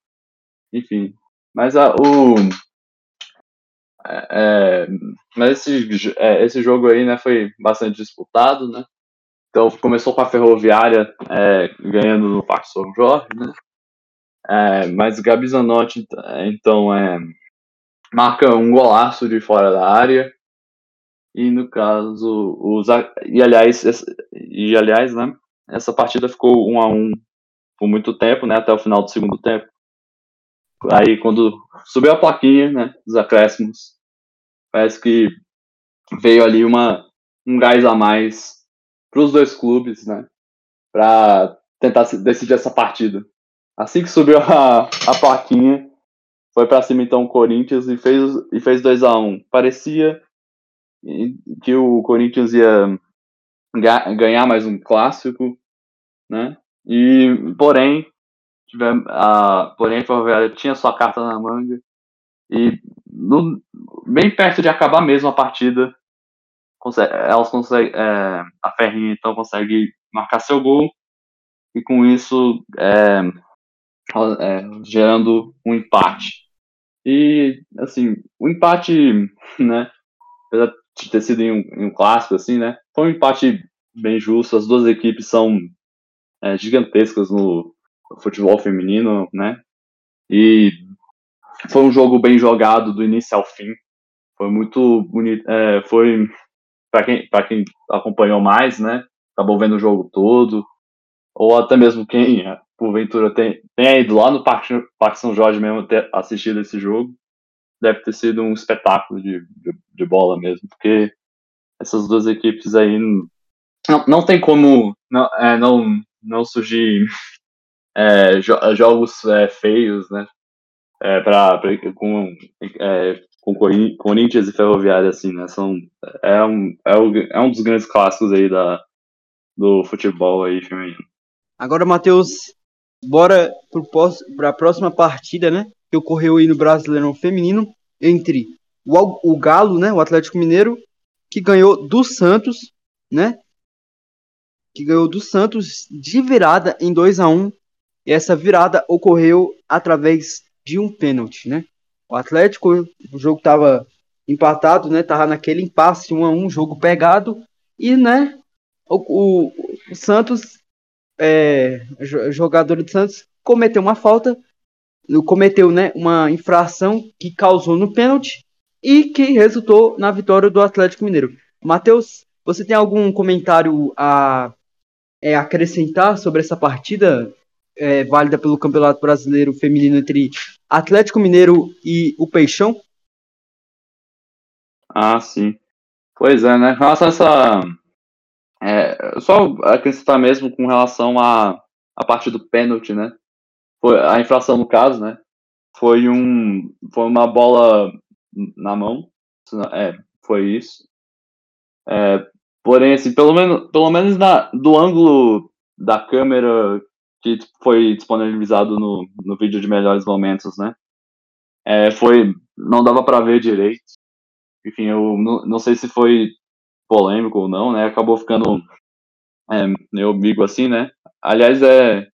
Enfim, mas a, o é, é, mas esse, é, esse jogo aí, né, foi bastante disputado, né? Então começou com a Ferroviária é, ganhando no Parque São Jorge, né? É, mas Gabi Zanotti, então, é, marca um golaço de fora da área e no caso, os, e aliás, e aliás, né, essa partida ficou um a um por muito tempo, né, até o final do segundo tempo. aí quando subiu a plaquinha, né, dos acréscimos, parece que veio ali uma, um gás a mais para os dois clubes, né, para tentar decidir essa partida. Assim que subiu a, a plaquinha, foi para cima então o Corinthians e fez, e fez 2 a 1 Parecia que o Corinthians ia ganhar mais um clássico, né? E, porém, tivemos, a, porém, a Ferroviária tinha sua carta na manga e no, bem perto de acabar mesmo a partida, consegue, elas é, a Ferrinha então consegue marcar seu gol e com isso é, é, gerando um empate. E, assim, o empate, né, apesar de ter sido em um, em um, clássico, assim, né, foi um empate bem justo, as duas equipes são é, gigantescas no, no futebol feminino, né, e foi um jogo bem jogado do início ao fim, foi muito bonito, é, foi, para quem, quem acompanhou mais, né, acabou vendo o jogo todo, ou até mesmo quem porventura tem, tenha ido lá no Parque, Parque São Jorge mesmo ter assistido esse jogo, deve ter sido um espetáculo de, de, de bola mesmo, porque essas duas equipes aí não, não tem como não, é, não, não surgir é, jo, jogos é, feios, né? É, pra, pra, com, é, com Corinthians e Ferroviária, assim, né? São, é, um, é, um, é um dos grandes clássicos aí da, do futebol aí feminino. Agora, Matheus, bora para a próxima partida, né? Que ocorreu aí no Brasileirão Feminino entre o, o Galo, né? O Atlético Mineiro, que ganhou do Santos, né? Que ganhou do Santos de virada em 2 a 1 E essa virada ocorreu através de um pênalti, né? O Atlético, o jogo tava empatado, né? Tava naquele impasse 1 a 1 jogo pegado. E, né? O, o, o Santos é, jogador do Santos cometeu uma falta, cometeu né, uma infração que causou no pênalti e que resultou na vitória do Atlético Mineiro. Matheus, você tem algum comentário a é, acrescentar sobre essa partida é, válida pelo Campeonato Brasileiro Feminino entre Atlético Mineiro e o Peixão? Ah, sim. Pois é, né? Nossa, essa é, só acrescentar mesmo com relação à a, parte do pênalti, né? Foi, a infração no caso, né? Foi um foi uma bola na mão, é, foi isso. É, porém, assim, pelo menos, pelo menos na, do ângulo da câmera que foi disponibilizado no, no vídeo de melhores momentos, né? É, foi, não dava para ver direito. Enfim, eu não, não sei se foi polêmico ou não, né? Acabou ficando é, meio amigo assim, né? Aliás, é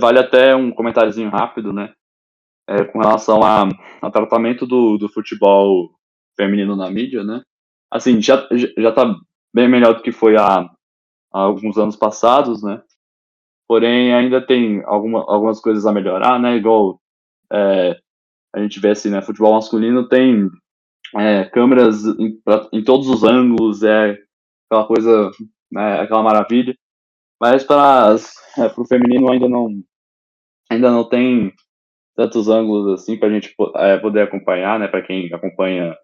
vale até um comentáriozinho rápido, né? É, com relação a, tratamento do, do futebol feminino na mídia, né? Assim, já, já tá bem melhor do que foi há, há alguns anos passados, né? Porém, ainda tem alguma, algumas coisas a melhorar, né? Igual é, a gente vê assim, né? Futebol masculino tem é, câmeras em, pra, em, todos os ângulos, é aquela coisa, né, aquela maravilha. Mas para é, o feminino ainda não ainda não tem tantos ângulos assim para a gente é, poder acompanhar, né? Para quem acompanha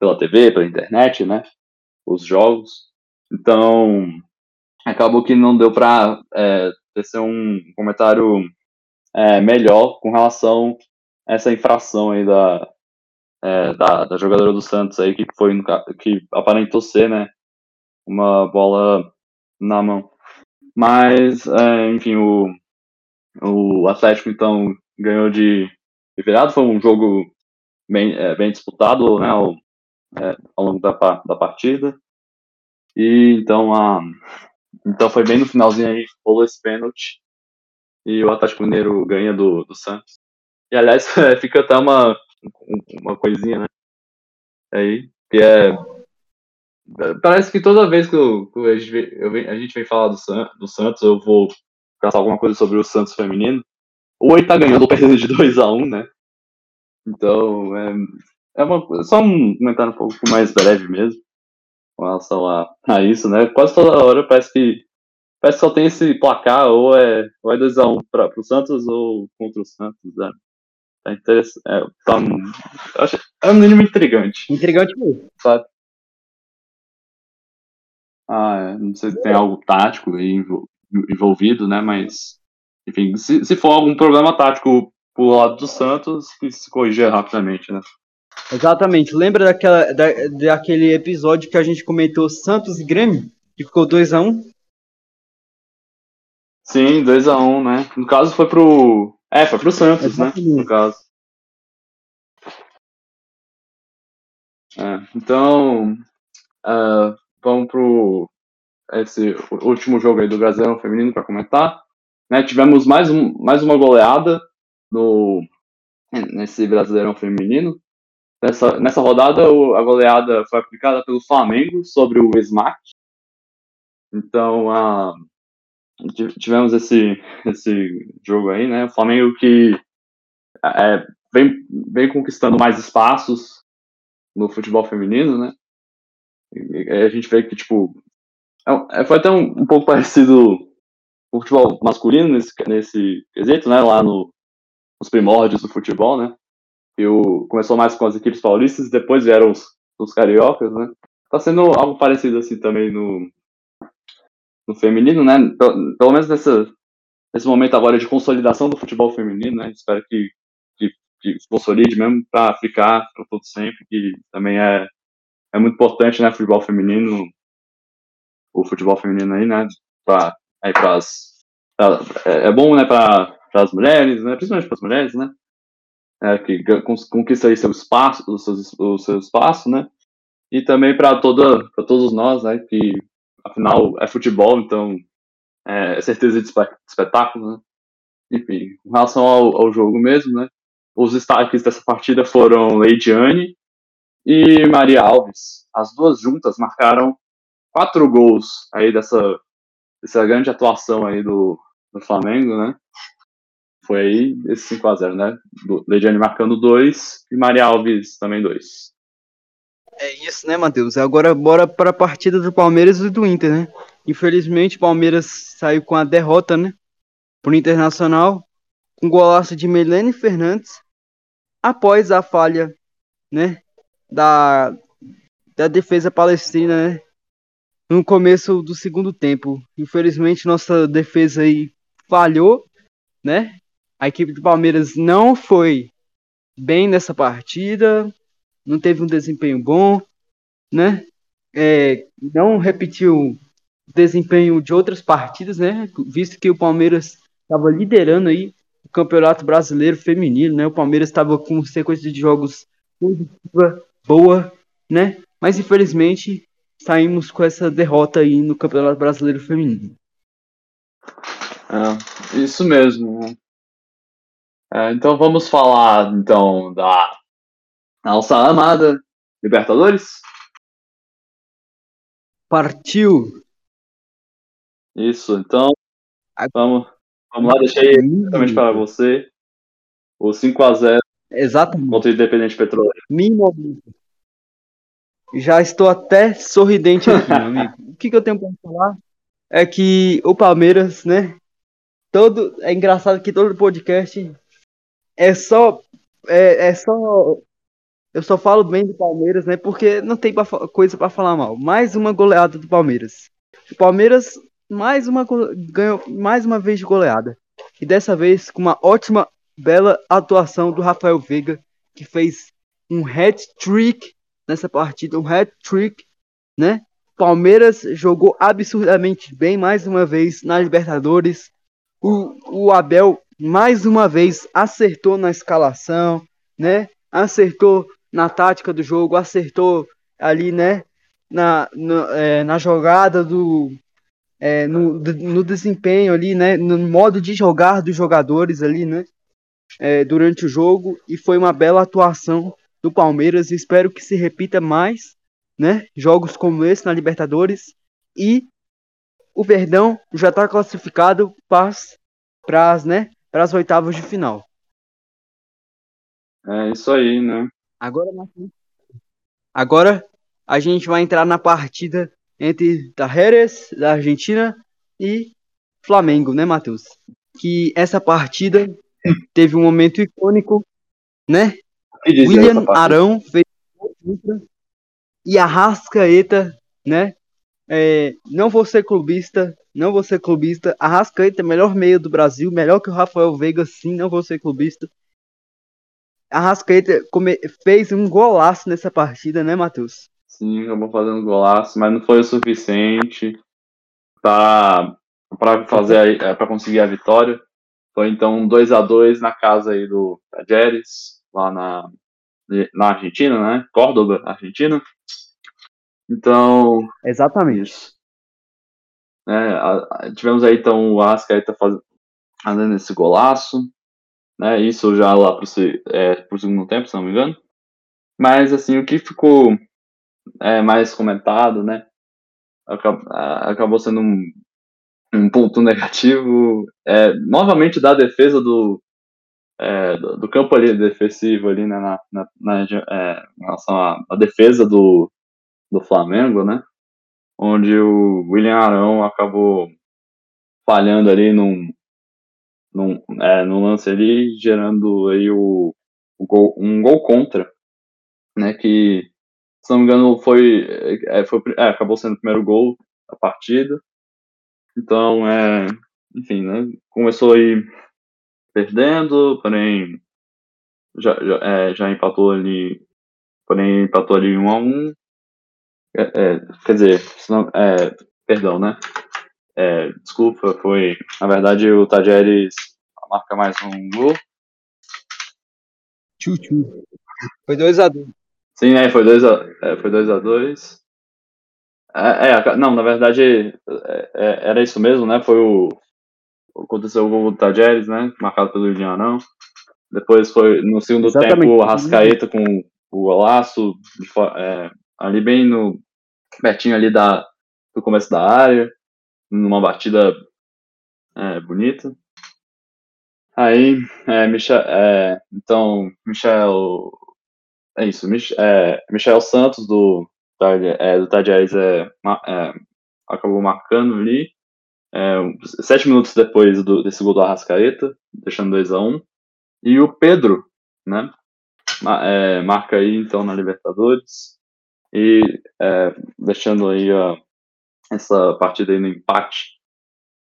pela TV, pela internet, né? Os jogos. Então acabou que não deu para é, ter um comentário é, melhor com relação a essa infração aí da, é, da, da, jogadora do Santos aí, que foi que aparentou ser, né, uma bola na mão. Mas, é, enfim, o, o Atlético então ganhou de, de virado, foi um jogo bem, é, bem disputado, né, ao, é, ao longo da, da partida. E então, a, então foi bem no finalzinho aí, rolou esse pênalti. E o Atlético Mineiro ganha do, do Santos. E aliás, fica até uma uma coisinha, né? Aí, que é. Parece que toda vez que, eu, que a, gente vem, a gente vem falar do, do Santos, eu vou caçar alguma coisa sobre o Santos feminino. Ou ele tá ganhando ou perdendo de 2x1, um, né? Então, é, é uma, só um comentário um pouco mais breve mesmo, com relação a, a isso, né? Quase toda hora parece que parece que só tem esse placar, ou é, ou é 2x1 um para o Santos ou contra o Santos, né? É interessante. É, tá, acho, é um mínimo intrigante. Intrigante mesmo. Sabe? Ah, é, não sei se tem algo tático aí envolvido, né? Mas, enfim, se, se for algum problema tático pro lado do Santos, que se corrigir rapidamente, né? Exatamente. Lembra daquela, da, daquele episódio que a gente comentou Santos e Grêmio? Que ficou 2x1? Um? Sim, 2x1, um, né? No caso foi pro. É, foi pro Santos, Exatamente. né? No caso. É, então. Uh, vamos pro. Esse último jogo aí do Brasileirão Feminino para comentar. Né, tivemos mais, um, mais uma goleada no, nesse Brasileirão Feminino. Nessa, nessa rodada, a goleada foi aplicada pelo Flamengo sobre o Smack. Então, a, tivemos esse, esse jogo aí, né? O Flamengo que é, vem, vem conquistando mais espaços no futebol feminino, né? E, a gente vê que, tipo, é, é, foi até um, um pouco parecido com o futebol masculino nesse, nesse quesito, né? Lá no, nos primórdios do futebol, né? O, começou mais com as equipes paulistas, depois vieram os, os cariocas, né? Tá sendo algo parecido assim também no, no feminino, né? Pelo, pelo menos nessa, nesse momento agora de consolidação do futebol feminino, né? Espero que, que, que se consolide mesmo para ficar para todo sempre, que também é, é muito importante, né? Futebol feminino, o futebol feminino aí, né? Pra, aí pras, pra, é, é bom, né? Para as mulheres, né? Principalmente para as mulheres, né? É, que conquista aí seu espaço, o seu, o seu espaço, né? E também para toda, para todos nós, né? Que afinal é futebol, então é certeza de espetáculo, né? Enfim, em relação ao, ao jogo mesmo, né? Os destaques dessa partida foram Leidiane e Maria Alves. As duas juntas marcaram quatro gols aí dessa, dessa grande atuação aí do, do Flamengo, né? Foi aí esse 5x0, né? Leidiane marcando 2 e Maria Alves também 2. É isso, né, Matheus? Agora bora para a partida do Palmeiras e do Inter, né? Infelizmente, o Palmeiras saiu com a derrota, né? Pro Internacional, com golaço de Melene Fernandes, após a falha, né? Da, da defesa palestina, né? No começo do segundo tempo. Infelizmente, nossa defesa aí falhou, né? A equipe do Palmeiras não foi bem nessa partida, não teve um desempenho bom, né? É, não repetiu o desempenho de outras partidas, né? Visto que o Palmeiras estava liderando aí o Campeonato Brasileiro Feminino, né? O Palmeiras estava com sequência de jogos positiva, boa, né? Mas infelizmente saímos com essa derrota aí no Campeonato Brasileiro Feminino. É, isso mesmo. É, então vamos falar então da nossa amada Libertadores. Partiu. Isso, então vamos, vamos lá, deixei exatamente para você o 5x0 Exatamente. contra o Independente Petroleiro. Minimamente. Já estou até sorridente aqui, meu amigo. O que, que eu tenho para falar é que o Palmeiras, né? Todo, é engraçado que todo podcast é só. É, é só. Eu só falo bem do Palmeiras, né? Porque não tem pra, coisa para falar mal. Mais uma goleada do Palmeiras. O Palmeiras mais uma ganhou mais uma vez de goleada. E dessa vez com uma ótima, bela atuação do Rafael Veiga, que fez um hat-trick nessa partida, um hat-trick, né? Palmeiras jogou absurdamente bem mais uma vez na Libertadores. O, o Abel mais uma vez acertou na escalação, né? Acertou na tática do jogo, acertou ali, né? Na, no, é, na jogada do. É, no, no desempenho ali, né? No modo de jogar dos jogadores ali, né? É, durante o jogo. E foi uma bela atuação do Palmeiras. Espero que se repita mais, né? Jogos como esse na Libertadores. E o Verdão já está classificado para as, né? Para as oitavas de final. É isso aí, né? Agora, agora a gente vai entrar na partida entre Tajeres, da Argentina, e Flamengo, né, Matheus? Que essa partida teve um momento icônico né? William? Arão fez e a Rascaeta, né? É, não vou ser clubista, não vou ser clubista. A Rascaeta é melhor meio do Brasil, melhor que o Rafael Veiga, sim, não vou ser clubista. A Rascaeta come- fez um golaço nessa partida, né, Matheus? Sim, acabou fazendo golaço, mas não foi o suficiente para para fazer para conseguir a vitória. Foi então 2 a 2 na casa aí do Tajeres, lá na na Argentina, né? Córdoba, Argentina. Então, Exatamente. isso. É, a- tivemos aí então o Arrascaeta faz, fazendo esse golaço, né? Isso já lá pro, é, pro segundo tempo, se não me engano. Mas assim, o que ficou é, mais comentado, né? Acabou sendo um, um ponto negativo, é, novamente da defesa do, é, do, do campo ali defensivo ali, né? Na, na, na, é, em relação à defesa do, do Flamengo, né? Onde o William Arão acabou falhando ali num, num, é, num lance ali, gerando aí o, o gol, um gol contra, né? Que, se não me engano, foi, é, foi é, acabou sendo o primeiro gol da partida. Então, é, enfim, né? Começou aí perdendo, porém já, já, é, já empatou ali, porém empatou ali um a um. É, é, quer dizer, senão, é, perdão, né? É, desculpa, foi. Na verdade, o Tajeres marca mais um gol. Tchu-tchu. Foi 2x2. Sim, é, foi 2x2. É, foi 2 a 2 é, é, não, na verdade, é, era isso mesmo, né? Foi o. Aconteceu o gol do Tajeres, né? Marcado pelo Indianão. Depois foi no segundo Exatamente. tempo o Arrascaeta com o golaço, de é, ali bem no. pertinho ali da, do começo da área, numa batida é, bonita. Aí, é, Michel, é, então, Michel. É isso, Mich, é, Michel Santos do, é, do é, é, acabou marcando ali. é, sete minutos depois do, desse gol do Arrascaeta, deixando 2 a 1 E o Pedro, né? é, marca aí então na Libertadores. E é, deixando aí ó, essa partida aí no empate.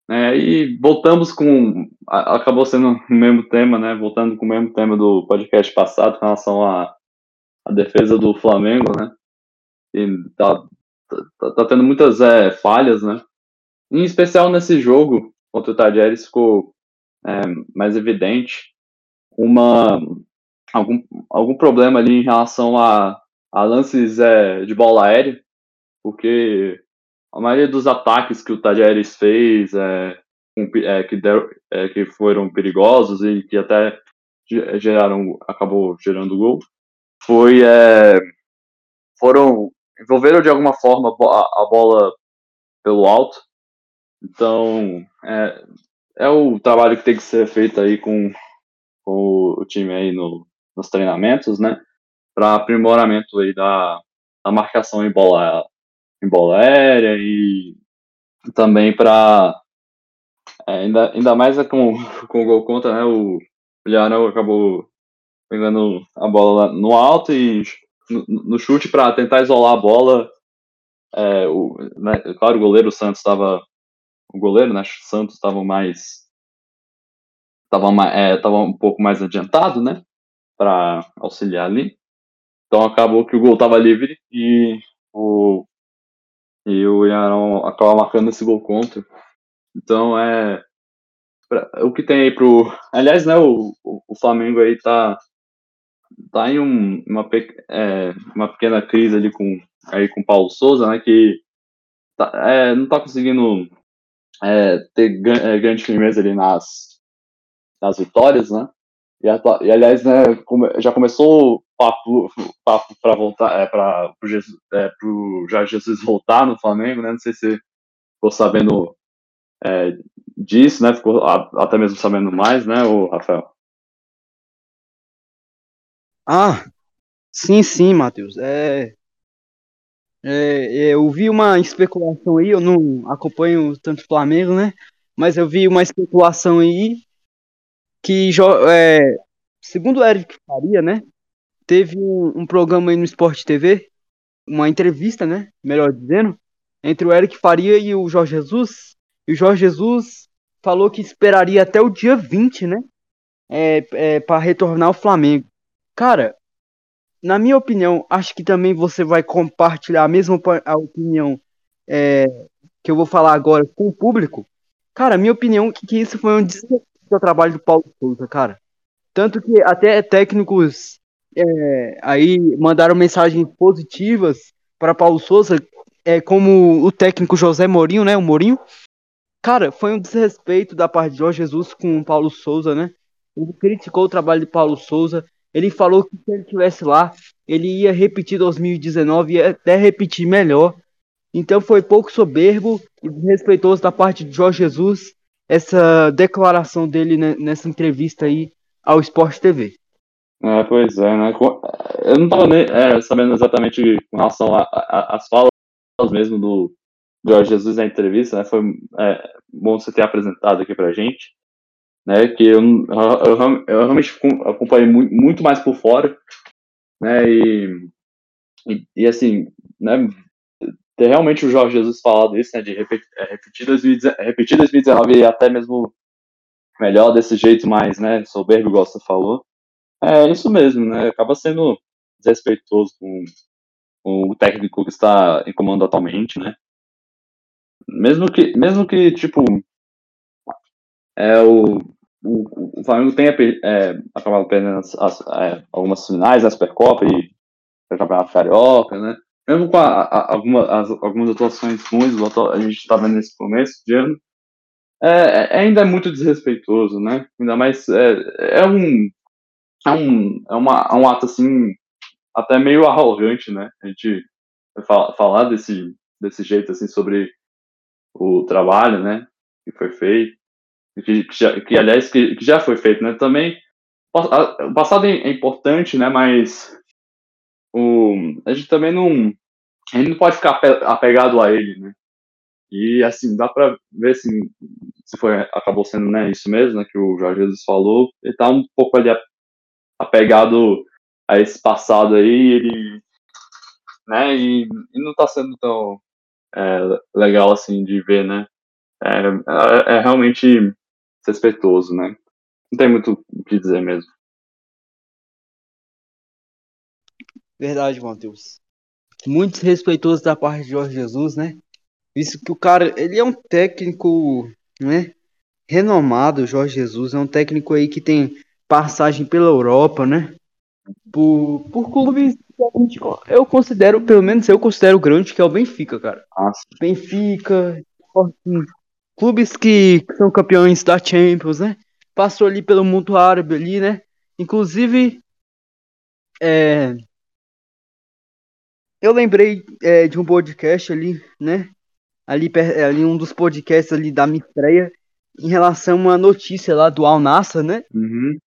É, e voltamos com. Acabou sendo o mesmo tema, né? Voltando com o mesmo tema do podcast passado com relação à, à defesa do Flamengo, né? E tá, tá, tá tendo muitas é, falhas, né? Em especial nesse jogo contra o Tajeres ficou é, mais evidente uma algum, algum problema ali em relação a, a lances é, de bola aérea, porque a maioria dos ataques que o Tajeres fez é, é, que, deram, é, que foram perigosos e que até ge- geraram acabou gerando gol foi é, foram envolveram de alguma forma a, a bola pelo alto. Então é, é o trabalho que tem que ser feito aí com, com o time aí no, nos treinamentos né para aprimoramento aí da, da marcação em bola em bola aérea e também para ainda, ainda mais é com, com o gol contra, né? O Villarão acabou pegando a bola no alto e no, no chute para tentar isolar a bola. É, o, né, claro, o goleiro Santos estava. O goleiro, né? Santos estava mais. Estava é, um pouco mais adiantado, né? Para auxiliar ali. Então acabou que o gol estava livre e o e o Ilharão acaba marcando esse gol contra. Então é pra- o que tem aí pro. Aliás, né, o, o, Flamengo aí tá, tá em um, uma, pe- é, uma pequena crise ali com, aí com o Paulo Souza, né? Que tá- é, não tá conseguindo é, ter é, grande firmeza ali nas, nas vitórias, né? E, e, aliás, né, já começou papo, papo para voltar, é, para pro, é, Jorge Jesus voltar no Flamengo, né? Não sei se ficou sabendo é, disso, né? Ficou até mesmo sabendo mais, né, o Rafael? Ah, sim, sim, Matheus. É, é, eu vi uma especulação aí, eu não acompanho tanto o Flamengo, né? Mas eu vi uma especulação aí que é, segundo o Eric Faria, né? Teve um, um programa aí no Sport TV, uma entrevista, né? Melhor dizendo, entre o Eric Faria e o Jorge Jesus. E o Jorge Jesus falou que esperaria até o dia 20, né? É, é, para retornar ao Flamengo. Cara, na minha opinião, acho que também você vai compartilhar a mesma a opinião é, que eu vou falar agora com o público. Cara, minha opinião é que isso foi um desrespeito ao trabalho do Paulo Souza, cara. Tanto que até técnicos é, aí mandaram mensagens positivas para Paulo Souza, é, como o técnico José Mourinho, né? O Mourinho. Cara, foi um desrespeito da parte de Jorge Jesus com o Paulo Souza, né? Ele criticou o trabalho de Paulo Souza. Ele falou que se ele tivesse lá, ele ia repetir 2019 e até repetir melhor. Então foi pouco soberbo e desrespeitoso da parte de Jorge Jesus essa declaração dele nessa entrevista aí ao Sport TV. É, pois é, né? Eu não estava nem é, sabendo exatamente com relação às falas mesmo do Jorge Jesus na entrevista, né? Foi é, bom você ter apresentado aqui pra gente, né? Que eu, eu, eu realmente acompanhei muito, muito, mais por fora, né? E, e, e, assim, né? Ter realmente o Jorge Jesus falado isso, né? De repetir, é, repetir, 2019, repetir 2019 e até mesmo melhor desse jeito mais, né? Soberbo, igual você falou. É isso mesmo, né? Acaba sendo desrespeitoso com, com o técnico que está em comando atualmente, né? Mesmo que, mesmo que tipo, é, o, o, o Flamengo tenha é, acabado perdendo as, as, é, algumas finais da Supercopa e o Campeonato Carioca, né? Mesmo com a, a, alguma, as, algumas atuações ruins, a gente está vendo nesse começo de ano, é, é, ainda é muito desrespeitoso, né? Ainda mais é, é um é um é uma é um ato assim até meio arrogante, né? A gente falar, falar desse desse jeito assim sobre o trabalho, né? Que foi feito, que, que, já, que aliás que, que, já foi feito, né? Também o passado é importante, né? Mas o a gente também não a gente não pode ficar apegado a ele, né? E assim, dá para ver assim, se foi, acabou sendo né, isso mesmo, né, que o Jorge Jesus falou. Ele tá um pouco ali apegado a esse passado aí, ele. Né, e, e não tá sendo tão é, legal assim de ver, né? É, é, é realmente respeitoso, né? Não tem muito o que dizer mesmo. Verdade, Matheus. Muito respeitoso da parte de Jorge Jesus, né? Visto que o cara, ele é um técnico, né? Renomado, Jorge Jesus, é um técnico aí que tem passagem pela Europa, né? Por, por clubes eu considero, pelo menos eu considero grande, que é o Benfica, cara. Nossa. Benfica, clubes que são campeões da Champions, né? Passou ali pelo mundo árabe ali, né? Inclusive, é, eu lembrei é, de um podcast ali, né? ali, ali um dos podcasts ali da minha estreia em relação a uma notícia lá do Al Nassr, né? Uhum.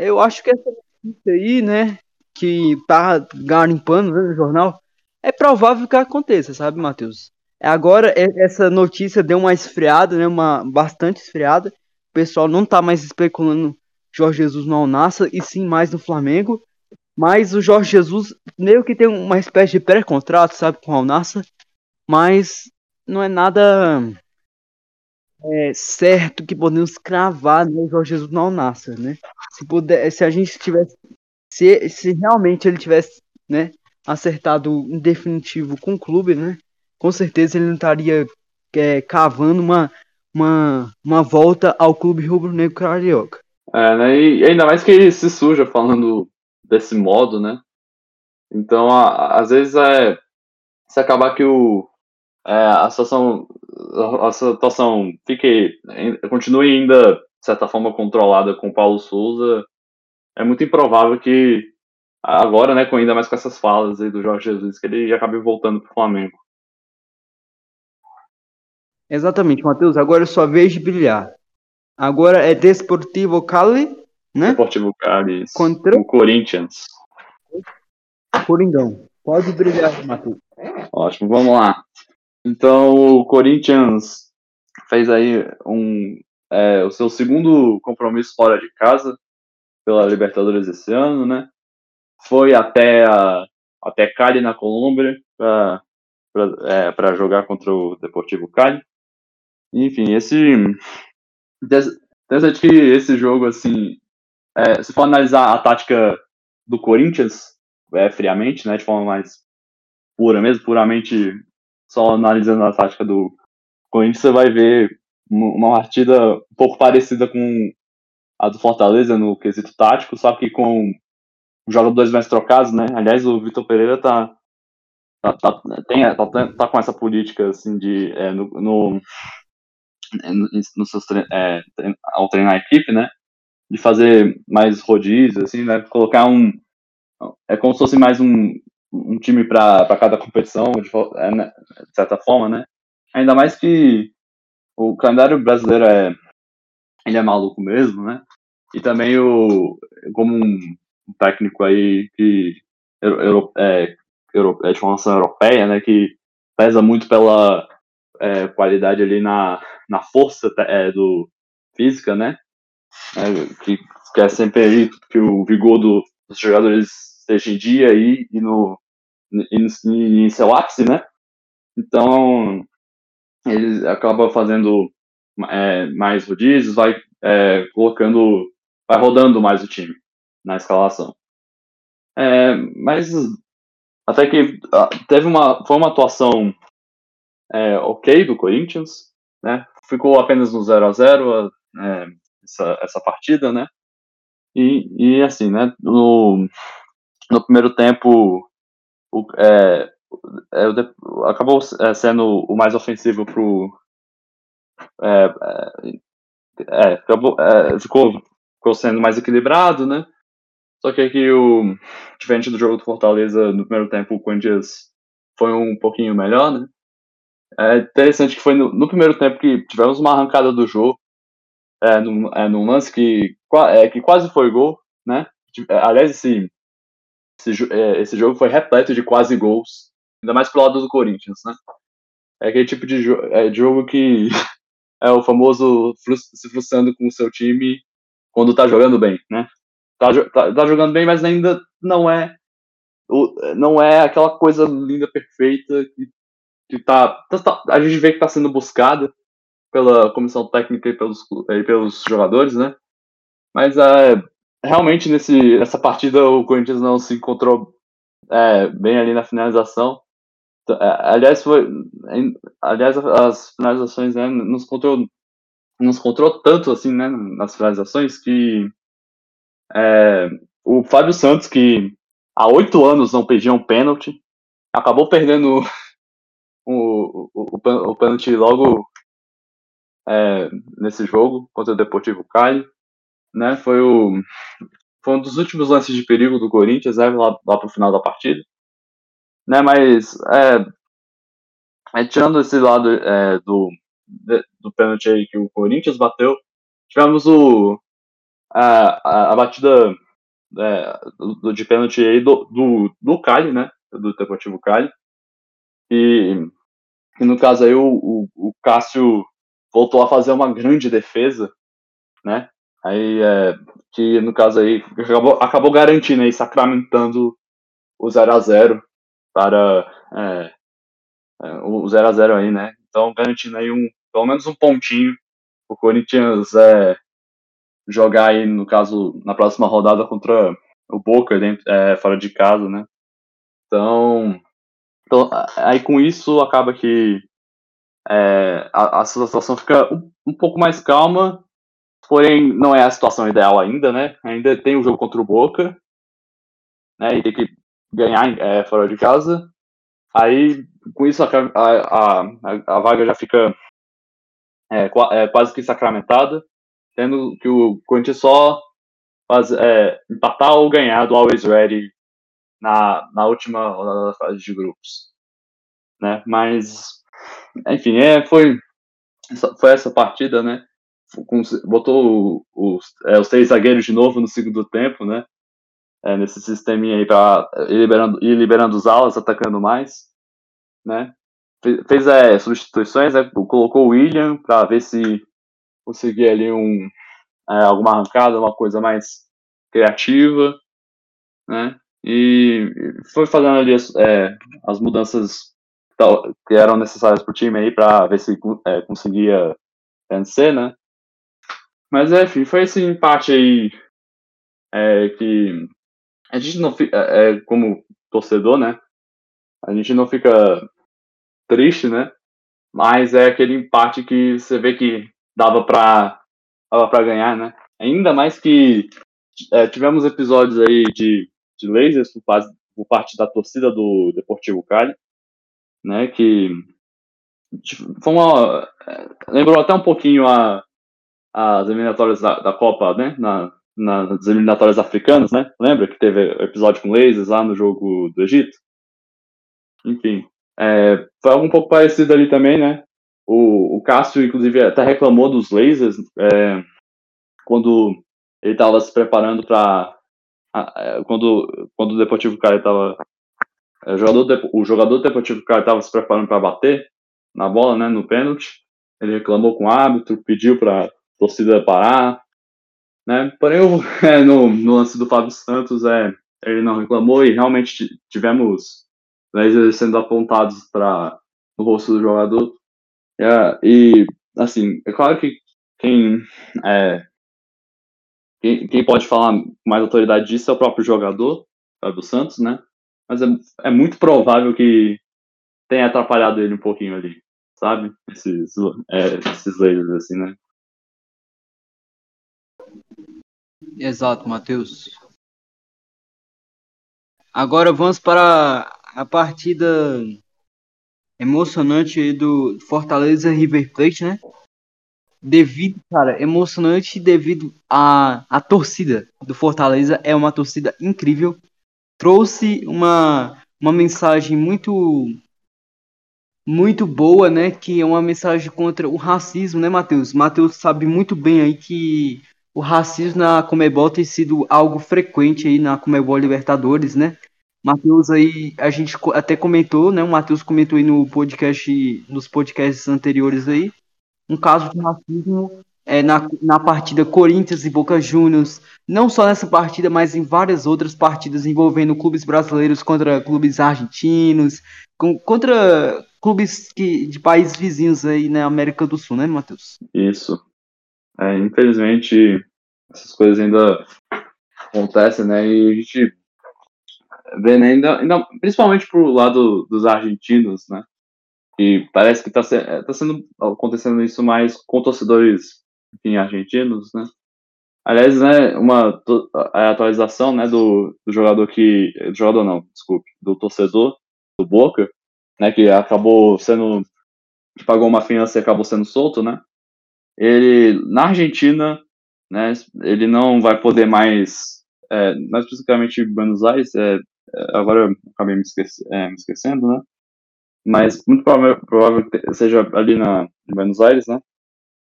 Eu acho que essa notícia aí, né, que tá garimpando né, no jornal, é provável que aconteça, sabe, Matheus? Agora essa notícia deu uma esfriada, né, uma bastante esfriada. O pessoal não tá mais especulando Jorge Jesus no Al Nassr e sim mais no Flamengo. Mas o Jorge Jesus meio que tem uma espécie de pré-contrato, sabe, com o Al Nassr. Mas não é nada é, certo que podemos cravar né, o Jorge Jesus não nasça, né? Se, puder, se a gente tivesse, se, se realmente ele tivesse, né, acertado em definitivo com o clube, né? Com certeza ele não estaria é, cavando uma, uma, uma volta ao clube rubro-negro carioca. É, né? E ainda mais que ele se suja falando desse modo, né? Então, a, às vezes é se acabar que o é, a situação a situação fique continue ainda de certa forma controlada com o Paulo Souza. É muito improvável que agora né com ainda mais com essas falas aí do Jorge Jesus que ele acabe voltando para o Flamengo. Exatamente Matheus agora eu só vejo brilhar. Agora é Desportivo Cali né? Desportivo Cali contra o Corinthians. Coringão. Pode brilhar Matheus. Ótimo vamos lá então o Corinthians fez aí um, é, o seu segundo compromisso fora de casa, pela Libertadores esse ano, né? Foi até a, até Cali na Colômbia para é, jogar contra o Deportivo Cali. Enfim, esse interessante que esse jogo assim, é, se for analisar a tática do Corinthians é, friamente, né, de forma mais pura mesmo, puramente só analisando a tática do Corinthians, você vai ver uma partida um pouco parecida com a do Fortaleza no quesito tático, só que com jogadores mais trocados, né? Aliás, o Vitor Pereira tá tá, tá, tem, tá, tá, com essa política assim de é, no, no, no seus é, ao treinar a equipe, né? De fazer mais rodízios, assim, né? Colocar um é como se fosse mais um, um time para cada competição, de, é, né, de certa forma, né? Ainda mais que o calendário brasileiro é ele é maluco mesmo, né? E também o como um técnico aí que euro, é, euro, é de formação europeia, né? Que pesa muito pela é, qualidade ali na, na força é, do física, né? É, que quer sempre aí que o vigor do, dos jogadores esteja em dia aí e no em, em seu ápice, né? Então ele acaba fazendo é, mais rodízios, vai é, colocando, vai rodando mais o time na escalação. É, mas até que teve uma, foi uma atuação é, ok do Corinthians, né? Ficou apenas no 0 a 0 é, essa, essa partida, né? E, e assim, né? No, no primeiro tempo, o, é, é, acabou é, sendo o mais ofensivo pro. É, é, é acabou, ficou, ficou sendo mais equilibrado, né? Só que aqui o. Diferente do jogo do Fortaleza, no primeiro tempo, o Corinthians foi um pouquinho melhor, né? É interessante que foi no, no primeiro tempo que tivemos uma arrancada do jogo, é, num, é, num lance que, é, que quase foi gol, né? Aliás, esse, esse, é, esse jogo foi repleto de quase gols, ainda mais pro lado do Corinthians, né? É aquele tipo de, jo é, jogo que é o famoso se frustrando com o seu time quando tá jogando bem, né? Tá, tá, tá jogando bem, mas ainda não é não é aquela coisa linda, perfeita que, que tá, tá, a gente vê que tá sendo buscada pela comissão técnica e pelos, e pelos jogadores, né? Mas é, realmente nesse, nessa partida o Corinthians não se encontrou é, bem ali na finalização. É, aliás, foi, aliás, as finalizações né, nos encontrou nos encontrou tanto assim, né, nas finalizações que é, o Fábio Santos, que há oito anos não pedia um pênalti, acabou perdendo o, o, o, o pênalti logo é, nesse jogo contra o Deportivo Cali, né? Foi o foi um dos últimos lances de perigo do Corinthians, né, lá, lá pro final da partida, né? Mas é, é tirando esse lado é, do do pênalti aí que o Corinthians bateu, tivemos o a, a, a batida é, do, de pênalti aí do, do, do Cali, né? Do Deportivo Cali. E, e no caso aí o, o, o Cássio voltou a fazer uma grande defesa, né? Aí, é, que no caso aí, acabou, acabou garantindo aí, sacramentando o 0 a 0 para é, é, o 0 a 0 aí, né? Então, garantindo aí um, pelo menos um pontinho o Corinthians é, jogar aí, no caso, na próxima rodada contra o Boca, dentro, é, fora de casa, né? Então, então, aí com isso acaba que é, a, a, situação fica um, um, pouco mais calma, porém não é a situação ideal ainda, né? Ainda tem o jogo contra o Boca, né? E tem que ganhar é, fora de casa. Aí com isso a, a, a vaga já fica é, é, quase que sacramentada, tendo que o Corinthians só faz, é, empatar ou ganhar do Always Ready na, na última rodada da fase de grupos. Né? Mas enfim, é, foi, foi essa partida, né? Botou os, é, os três zagueiros de novo no segundo tempo, né? É, nesse sisteminha aí para ir liberando, ir liberando os alas, atacando mais, né? Fez, fez é, substituições, né? colocou o William para ver se conseguia ali um, é, alguma arrancada, uma coisa mais criativa, né? E foi fazendo ali as, é, as mudanças que eram necessárias para o time aí para ver se é, conseguia vencer, né? Mas enfim, foi esse empate aí é, que a gente não fica, é, é, como torcedor, né? A gente não fica triste, né? Mas é aquele empate que você vê que dava para dava para ganhar, né? Ainda mais que é, tivemos episódios aí de, de lasers por, por parte da torcida do Deportivo Cali, né? Que foi uma, é, lembrou até um pouquinho a, as eliminatórias da, da Copa, né? Na, nas eliminatórias africanas, né? Lembra que teve episódio com lasers lá no jogo do Egito? Enfim, é, foi algo um pouco parecido ali também, né? O, o Cássio, inclusive, até reclamou dos lasers é, quando ele estava se preparando para. É, quando, quando o Deportivo Cali estava. É, o jogador, o jogador do Deportivo Cali estava se preparando para bater na bola, né, no pênalti. Ele reclamou com o árbitro, pediu para torcida parar. Né? Porém, é, no, no lance do Fábio Santos, é, ele não reclamou e realmente tivemos lasers sendo apontados para o rosto do jogador. É, e, assim, é claro que quem, é, quem, quem, pode falar com mais autoridade disso é o próprio jogador, do Santos, né? Mas é, é muito provável que tenha atrapalhado ele um pouquinho ali, sabe? Esses, é, esses lasers, assim, né? Exato, Matheus. Agora vamos para a partida emocionante do Fortaleza River Plate, né? Devido, cara, emocionante devido à a, a torcida do Fortaleza é uma torcida incrível. Trouxe uma, uma mensagem muito muito boa, né? Que é uma mensagem contra o racismo, né, Matheus? Matheus sabe muito bem aí que o racismo na Comebol tem sido algo frequente aí na Comebol Libertadores, né? Matheus aí, a gente até comentou, né? O Matheus comentou aí no podcast, nos podcasts anteriores aí, um caso de racismo é, na, na partida Corinthians e Boca Juniors, não só nessa partida, mas em várias outras partidas envolvendo clubes brasileiros contra clubes argentinos, com, contra clubes que, de países vizinhos aí na América do Sul, né, Matheus? Isso. É, infelizmente, essas coisas ainda acontecem, né? E a gente vê, né, ainda, ainda, principalmente pro lado dos argentinos, né? E parece que se, é, tá sendo acontecendo isso mais com torcedores enfim, argentinos, né? Aliás, né, uma a atualização, né, do, do jogador que, do jogador não, desculpe, do torcedor do Boca, né, que acabou sendo, que pagou uma fiança e acabou sendo solto, né? Ele na Argentina, né, ele não vai poder mais, é, mais especificamente Buenos Aires, é, é agora eu acabei me, esquece, é, me esquecendo, né? Mas muito provável, provável que seja ali na em Buenos Aires, né?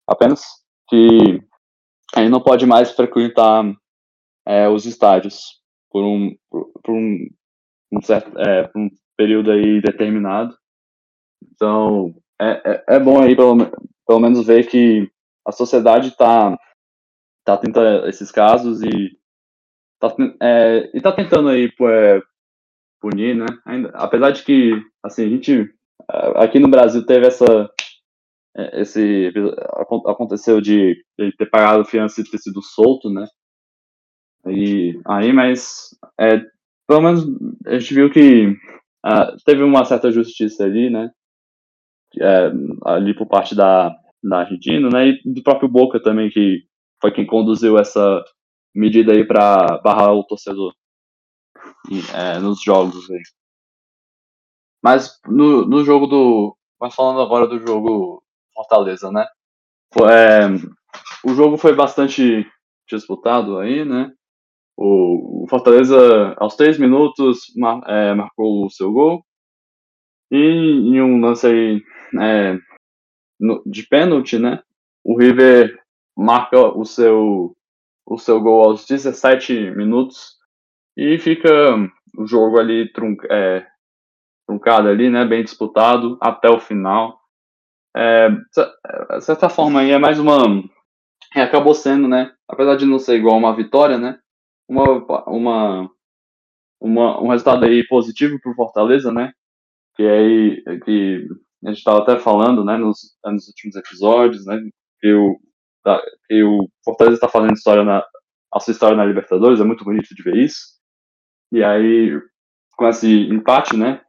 Apenas que ele não pode mais frequentar é, os estádios por um, por, por um, um certo, é, por um período aí determinado. Então, é, é, é, bom aí pelo, pelo menos ver que a sociedade está tá atenta a esses casos e tá, é, e tá tentando aí é, punir, né? Ainda, apesar de que, assim, a gente aqui no Brasil teve essa é, esse aconteceu de ele ter pagado fiança e ter sido solto, né? E aí, mas é, pelo menos a gente viu que uh, teve uma certa justiça ali, né? É, ali por parte da, da Argentina, né? E do próprio Boca também, que foi quem conduziu essa medida aí para barrar o torcedor é, nos jogos aí. Mas no, no jogo do. Mas falando agora do jogo Fortaleza, né? É, o jogo foi bastante disputado aí, né? O, o Fortaleza, aos três minutos, mar, é, marcou o seu gol. E em um lance aí é, de pênalti, né? O River marca o seu, o seu gol aos 17 minutos e fica o jogo ali trunc, é, truncado ali, né? Bem disputado até o final. É, de certa forma, aí é mais uma. É, acabou sendo, né? Apesar de não ser igual uma vitória, né? uma, uma, uma, um resultado aí positivo para o Fortaleza, né? Que aí que a gente estava até falando, né, nos, nos últimos episódios, né, que o, que o Fortaleza está fazendo história na, a sua história na Libertadores, é muito bonito de ver isso. E aí, com esse empate, né,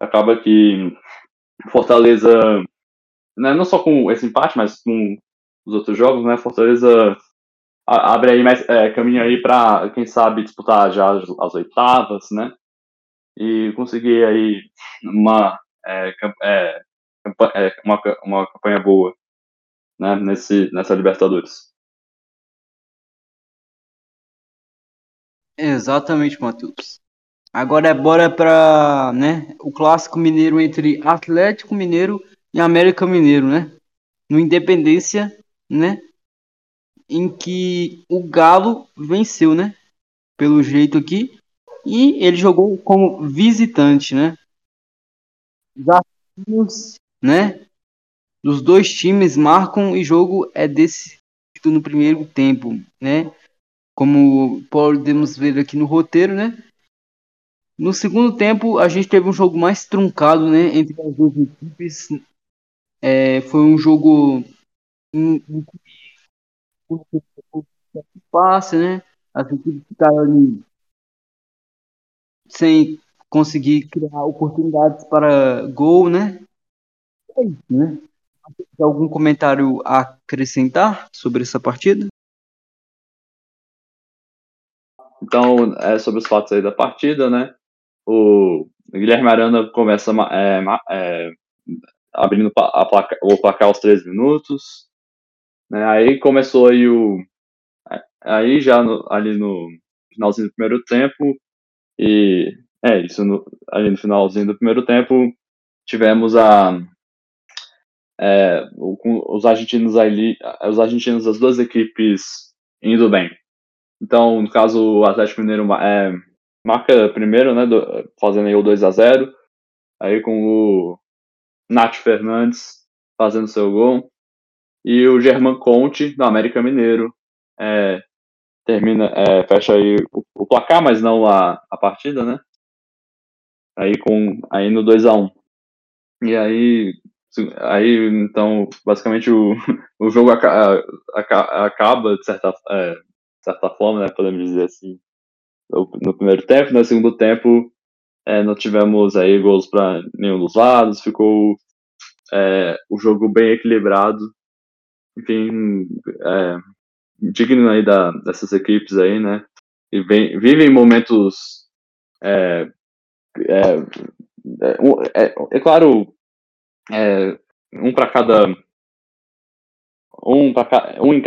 acaba que Fortaleza, né, não só com esse empate, mas com os outros jogos, né, Fortaleza abre aí mais é, caminho aí para quem sabe disputar já as, as, oitavas, né, e conseguir aí uma é, é, é, uma, uma campanha boa, né, nesse nessa Libertadores. Exatamente, Matheus. Agora é bora para, né, o clássico mineiro entre Atlético Mineiro e América Mineiro, né? No Independência, né? Em que o Galo venceu, né? Pelo jeito aqui. E ele jogou como visitante, né? Desafios, né? Dos dois times marcam e jogo é decidido no primeiro tempo, né? como podemos ver aqui no roteiro, né? No segundo tempo, a gente teve um jogo mais truncado, né, entre as duas equipes. É, foi um jogo em, em né? As equipes ficaram ali sem conseguir criar oportunidades para gol, né? É isso, né? Algum comentário a acrescentar sobre essa partida? Então, é sobre os fatos aí da partida, né? O Guilherme Arana começa é, é, abrindo a placa, o placar aos 13 minutos. Né? Aí começou aí o. Aí já no, ali no finalzinho do primeiro tempo. E é isso, no, ali no finalzinho do primeiro tempo, tivemos a. É, os argentinos ali, os argentinos das duas equipes indo bem. Então, no caso, o Atlético Mineiro é, marca primeiro, né, do, fazendo aí o 2 a 0 aí com o Nath Fernandes fazendo seu gol, e o German Conte, do América Mineiro, é, termina, é, fecha aí o, o, placar, mas não a, a partida, né, aí, com, aí no 2 a 1 E aí, aí então, basicamente o, o jogo acaba, de certa é, de certa forma, né, podemos dizer assim, no, no primeiro tempo. No segundo tempo, é, não tivemos aí gols para nenhum dos lados, ficou é, o jogo bem equilibrado. Enfim, é, digno aí da, dessas equipes aí, né? E vem, vivem momentos. É, é, é, é, é claro, é, um para cada. Um para um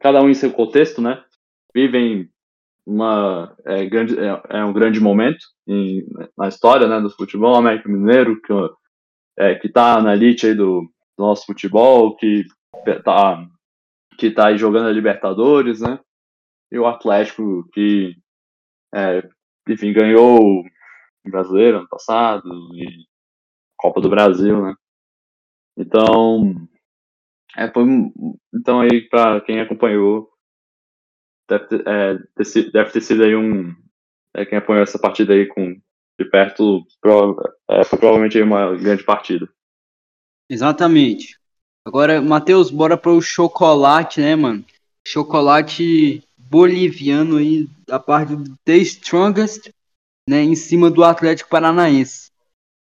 cada um em seu contexto, né? vivem uma é, grande, é, é, um grande momento em, na história né, do futebol. América Mineiro, que é, que está na elite aí do, do, nosso futebol, que está que tá aí jogando a Libertadores, né? E o Atlético, que, é, enfim, ganhou o Brasileiro ano passado e Copa do Brasil, né? Então, é, foi, então aí para quem acompanhou deve ter, é, deve ter sido aí um. É, quem apoiou essa partida aí com, de perto é, foi provavelmente uma grande partida. Exatamente. Agora, Matheus, bora para o chocolate, né, mano? Chocolate boliviano aí, da parte do The Strongest, né, em cima do Atlético Paranaense.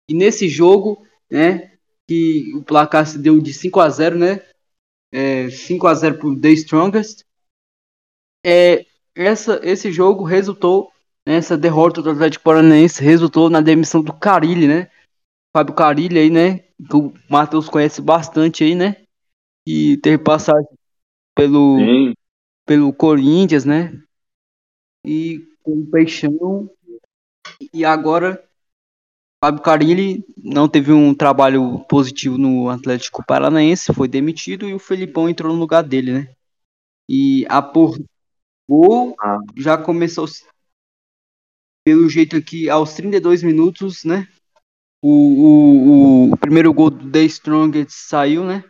E nesse jogo, né, que o placar se deu de 5 a 0 né, é, 5 a 0 pro The Strongest, é, essa, esse jogo resultou, né, essa derrota do Atlético Paranaense resultou na demissão do Carilli, né? Fábio Carilli aí, né? Que o Matheus conhece bastante aí, né? E teve passagem pelo, pelo Corinthians, né? E com o Peixão. E agora, Fábio Carilli não teve um trabalho positivo no Atlético Paranaense, foi demitido e o Felipão entrou no lugar dele, né? E a por gol ah. já começou pelo jeito aqui aos 32 minutos, né? O, o, o primeiro gol do The Strongest saiu, né?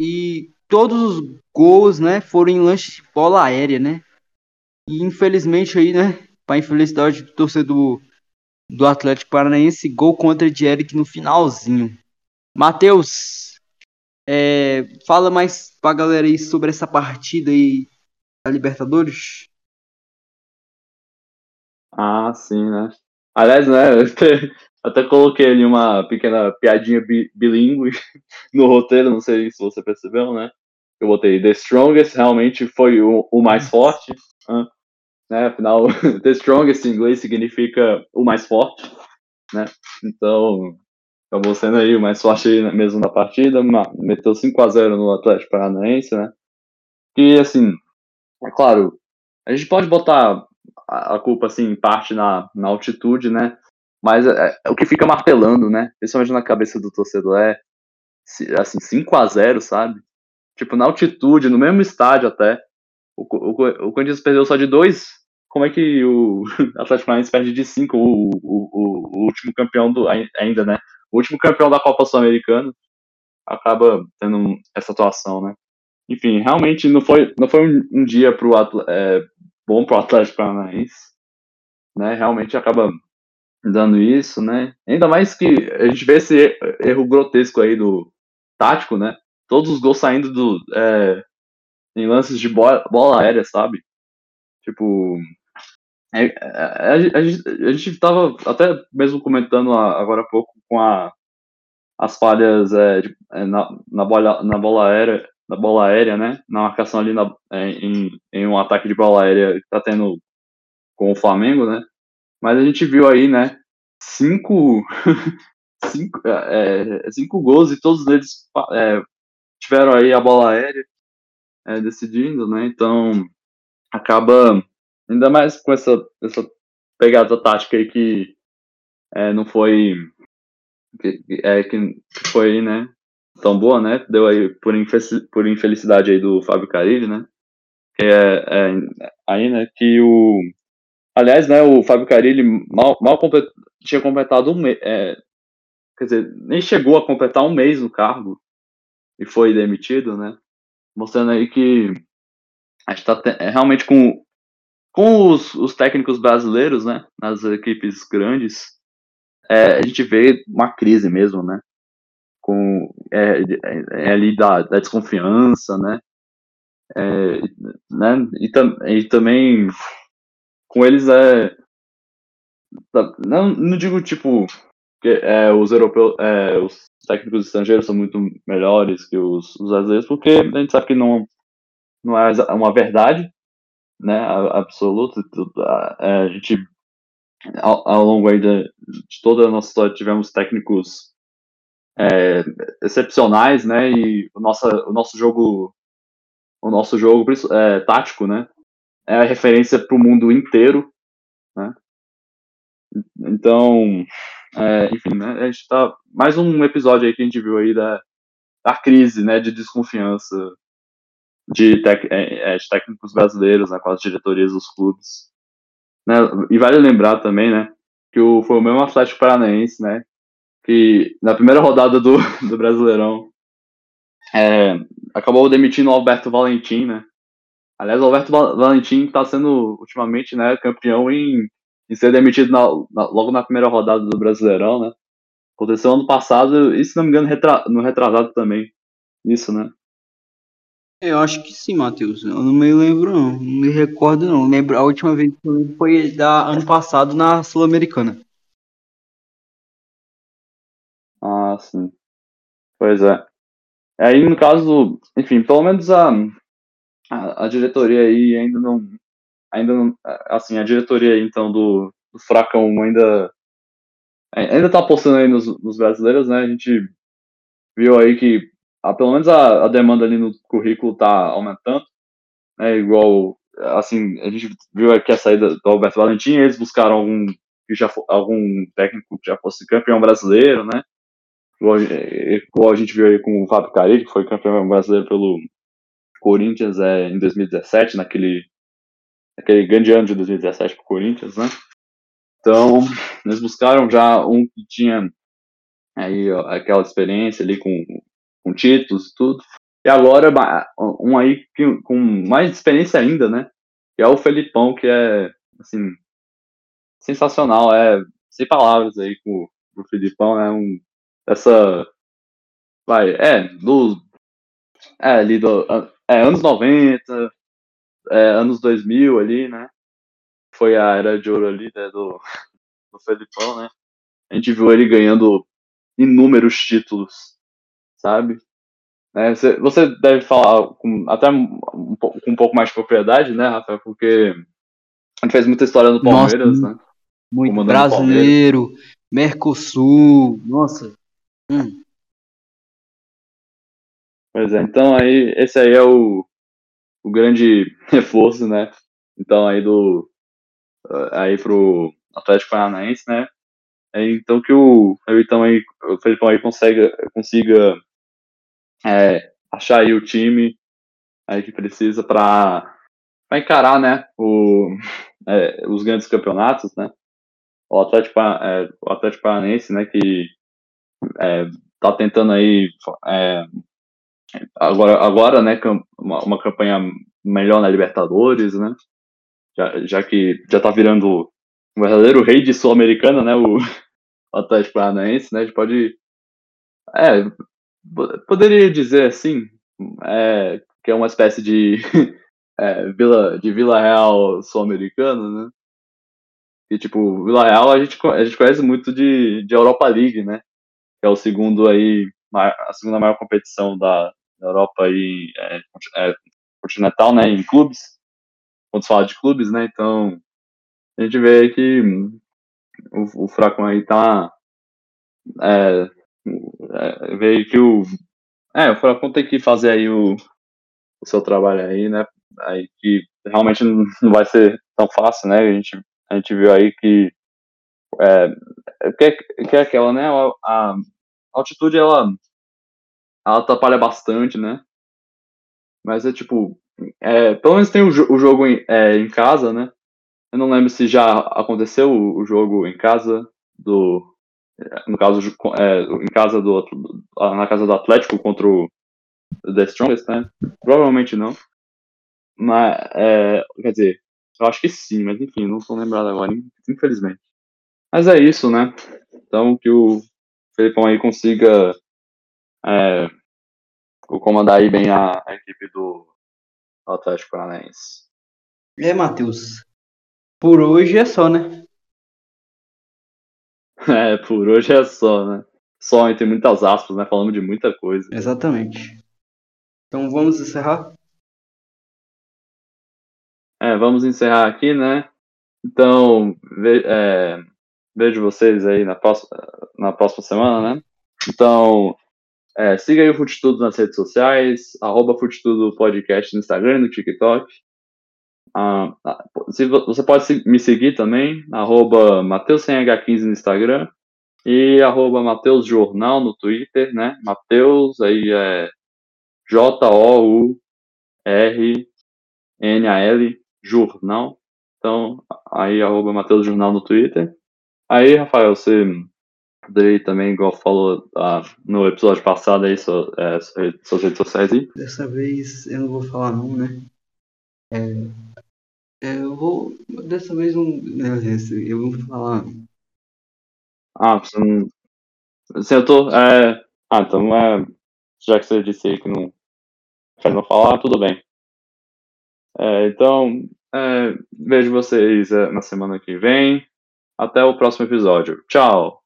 E todos os gols, né, foram em lanche de bola aérea, né? E infelizmente aí, né, para infelicidade do torcedor do Atlético Paranaense, gol contra de Eric no finalzinho. Matheus, é, fala mais pra galera aí sobre essa partida aí da Libertadores. Ah, sim, né? Aliás, né, até, até coloquei ali uma pequena piadinha bi, bilíngue no roteiro, não sei se você percebeu, né? Eu botei The Strongest realmente foi o, o mais forte, né? Afinal, The Strongest em inglês significa o mais forte, né? Então, acabou sendo aí o mais forte mesmo na partida, meteu 5 a 0 no Atlético Paranaense, né? E assim, é claro, a gente pode botar a culpa assim em parte na, na altitude, né? Mas é, é, o que fica martelando, né? Principalmente na cabeça do torcedor é assim, 5 a 0 sabe? Tipo, na altitude, no mesmo estádio até. O, o, o Corinthians perdeu só de dois. Como é que o Atlético Paranaense perde de cinco? O, o, o, último campeão do. Ainda, né? O último campeão da Copa Sul-Americana acaba tendo essa atuação, né? Enfim, realmente não foi, não foi um, um dia pro, é, bom pro Atlético Paranaense, né? Realmente acaba dando isso, né? Ainda mais que a gente vê esse erro grotesco aí do tático, né? Todos os gols saindo do é, em lances de bola, bola aérea, sabe? Tipo, é, é, a, a, gente, a gente tava até mesmo comentando agora há pouco com a, as falhas é, de, é, na, na, bola, na bola aérea, na bola aérea, né? Na marcação ali na, é, em, em um ataque de bola aérea que tá tendo com o Flamengo, né? Mas a gente viu aí, né? Cinco, cinco, é, cinco gols e todos eles é, tiveram aí a bola aérea é, decidindo, né? Então acaba ainda mais com essa, essa pegada tática aí que é, não foi que, é, que foi né tão boa, né? Deu aí por, por infelicidade aí do Fábio Carilli, né? Que é, é, aí, né? Que o aliás, né? O Fábio Carilli mal, mal complet, tinha completado um mês, é, quer dizer, nem chegou a completar um mês no cargo e foi demitido, né? Mostrando aí que a gente tá é, realmente com com os, os técnicos brasileiros, né? Nas equipes grandes, é, a gente vê uma crise mesmo, né? com é, é, é ali da, da, desconfiança, né? É, né? E, tam, e, também com eles é não, não digo tipo que é, os europeus, é, os técnicos estrangeiros são muito melhores que os, os brasileiros, porque a gente sabe que não não é uma verdade, né? Absoluta. A, a gente ao, ao longo aí de, toda a nossa história tivemos técnicos é, excepcionais, né? E o nosso, o nosso jogo, o nosso jogo é, tático, né? É a referência para o mundo inteiro, né? Então, é, enfim, né? A gente tá mais um episódio aí que a gente viu aí da, da crise, né? De desconfiança de, tec, é, é de técnicos brasileiros, né, com as diretorias dos clubes. Né? E vale lembrar também, né? Que o, foi o mesmo Atlético Paranaense, né? que na primeira rodada do, do Brasileirão é, acabou demitindo o Alberto Valentim, né? Aliás, o Alberto Valentim está sendo ultimamente né, campeão em, em ser demitido na, na, logo na primeira rodada do Brasileirão, né? Aconteceu ano passado, e se não me engano, retra, no retrasado também. Isso, né? Eu acho que sim, Matheus. Eu não me lembro, não. Não me recordo, não. Lembro, a última vez que eu lembro foi da ano passado na Sul-Americana. Ah, sim. Pois é. Aí, no caso, enfim, pelo menos a, a, a, diretoria aí ainda não. Ainda. Assim, a diretoria então do, do Fracão ainda. Ainda tá apostando aí nos, nos brasileiros, né? A gente viu aí que a, pelo menos a, a demanda ali no currículo tá aumentando. Né, igual, assim, a gente viu aqui a saída do Alberto Valentim, eles buscaram algum, que já, algum técnico que já fosse campeão brasileiro, né? Igual a gente viu aí com o Fábio Carilli, que foi campeão brasileiro pelo Corinthians é, em 2017, naquele, naquele grande ano de 2017 para o Corinthians, né? Então, eles buscaram já um que tinha aí ó, aquela experiência ali com, com títulos e tudo. E agora um aí que, com mais experiência ainda, né? que é o Felipão, que é, assim, sensacional, é, sem palavras aí com, com o Felipão, é um, essa, vai, é, do, é, ali do, é, anos 90, é, anos 2000 ali, né, foi a era de ouro ali, né, do, do Felipão, né, a gente viu ele ganhando inúmeros títulos, sabe, é, você, deve falar com, até um, com um pouco mais de propriedade, né, Rafael? Porque a gente fez muita história no Palmeiras, Nossa, né? Muito brasileiro, Mercosul, nossa. Hum. Pois é, então aí esse aí é o, o grande reforço, né? Então aí do aí pro Atlético Paranaense, né? É, então que o então aí o Felipão aí consiga consiga é, achar aí o time aí que precisa para encarar, né, o, é, os grandes campeonatos, né? O Atlético, é, o Atlético Paranaense, né, que é, tá tentando aí é, agora, agora, né, uma, uma, campanha melhor na Libertadores, né? Já, já que já tá virando um verdadeiro rei de Sul-Americana, né, o, o Atlético Paranaense, né? A gente pode é, poderia dizer assim, é, que é uma espécie de é, vila de Vila Real sul-americano, né? E tipo, Vila Real a gente, a gente conhece muito de, de Europa League, né? Que é o segundo aí, a segunda maior competição da, Europa aí, é, é, continental, né? Em clubes. Quando se fala de clubes, né? Então, a gente vê que o, o aí tá é, é, que o. É, o Furacão tem que fazer aí o, o seu trabalho aí, né? Aí que realmente não vai ser tão fácil, né? A gente, a gente viu aí que. É, que, que é aquela, né? A, a altitude, ela, ela atrapalha bastante, né? Mas é tipo. É, pelo menos tem o, o jogo em, é, em casa, né? Eu não lembro se já aconteceu o, o jogo em casa do, no caso, é, em casa do, na casa do Atlético contra o The Strongest, né? Provavelmente não. Mas, é, quer dizer, eu acho que sim, mas enfim, não estou lembrado agora, infelizmente. Mas é isso, né? Então, que o Felipão aí consiga é, comandar aí bem a, a equipe do Atlético Paranaense. É, Matheus. Por hoje é só, né? É, por hoje é só, né? Só entre muitas aspas, né? Falando de muita coisa. Exatamente. Então vamos encerrar? É, vamos encerrar aqui, né? Então, ve é, vejo vocês aí na próxima, na próxima semana, né? Então, é, siga aí o Futetudo nas redes sociais, arroba Futetudo Podcast no Instagram e no TikTok. Ah, ah se, você pode me seguir também, arroba MateusCNH15 no Instagram e arroba Mateus Jornal no Twitter, né? Mateus, aí é J-O-U-R-N-A-L, Jornal. Então, aí arroba Mateus Jornal no Twitter. Aí, Rafael, você poderia também, igual falou ah, no episódio passado aí, so, é, suas redes sociais aí? Dessa vez eu não vou falar não, né? É, é, eu vou. Dessa vez não. Eu vou falar. Ah, você não. Assim, eu tô. É... Ah, então é. Já que você disse aí que não quer não falar, tudo bem. É, então, é, vejo vocês é, na semana que vem. Até o próximo episódio. Tchau!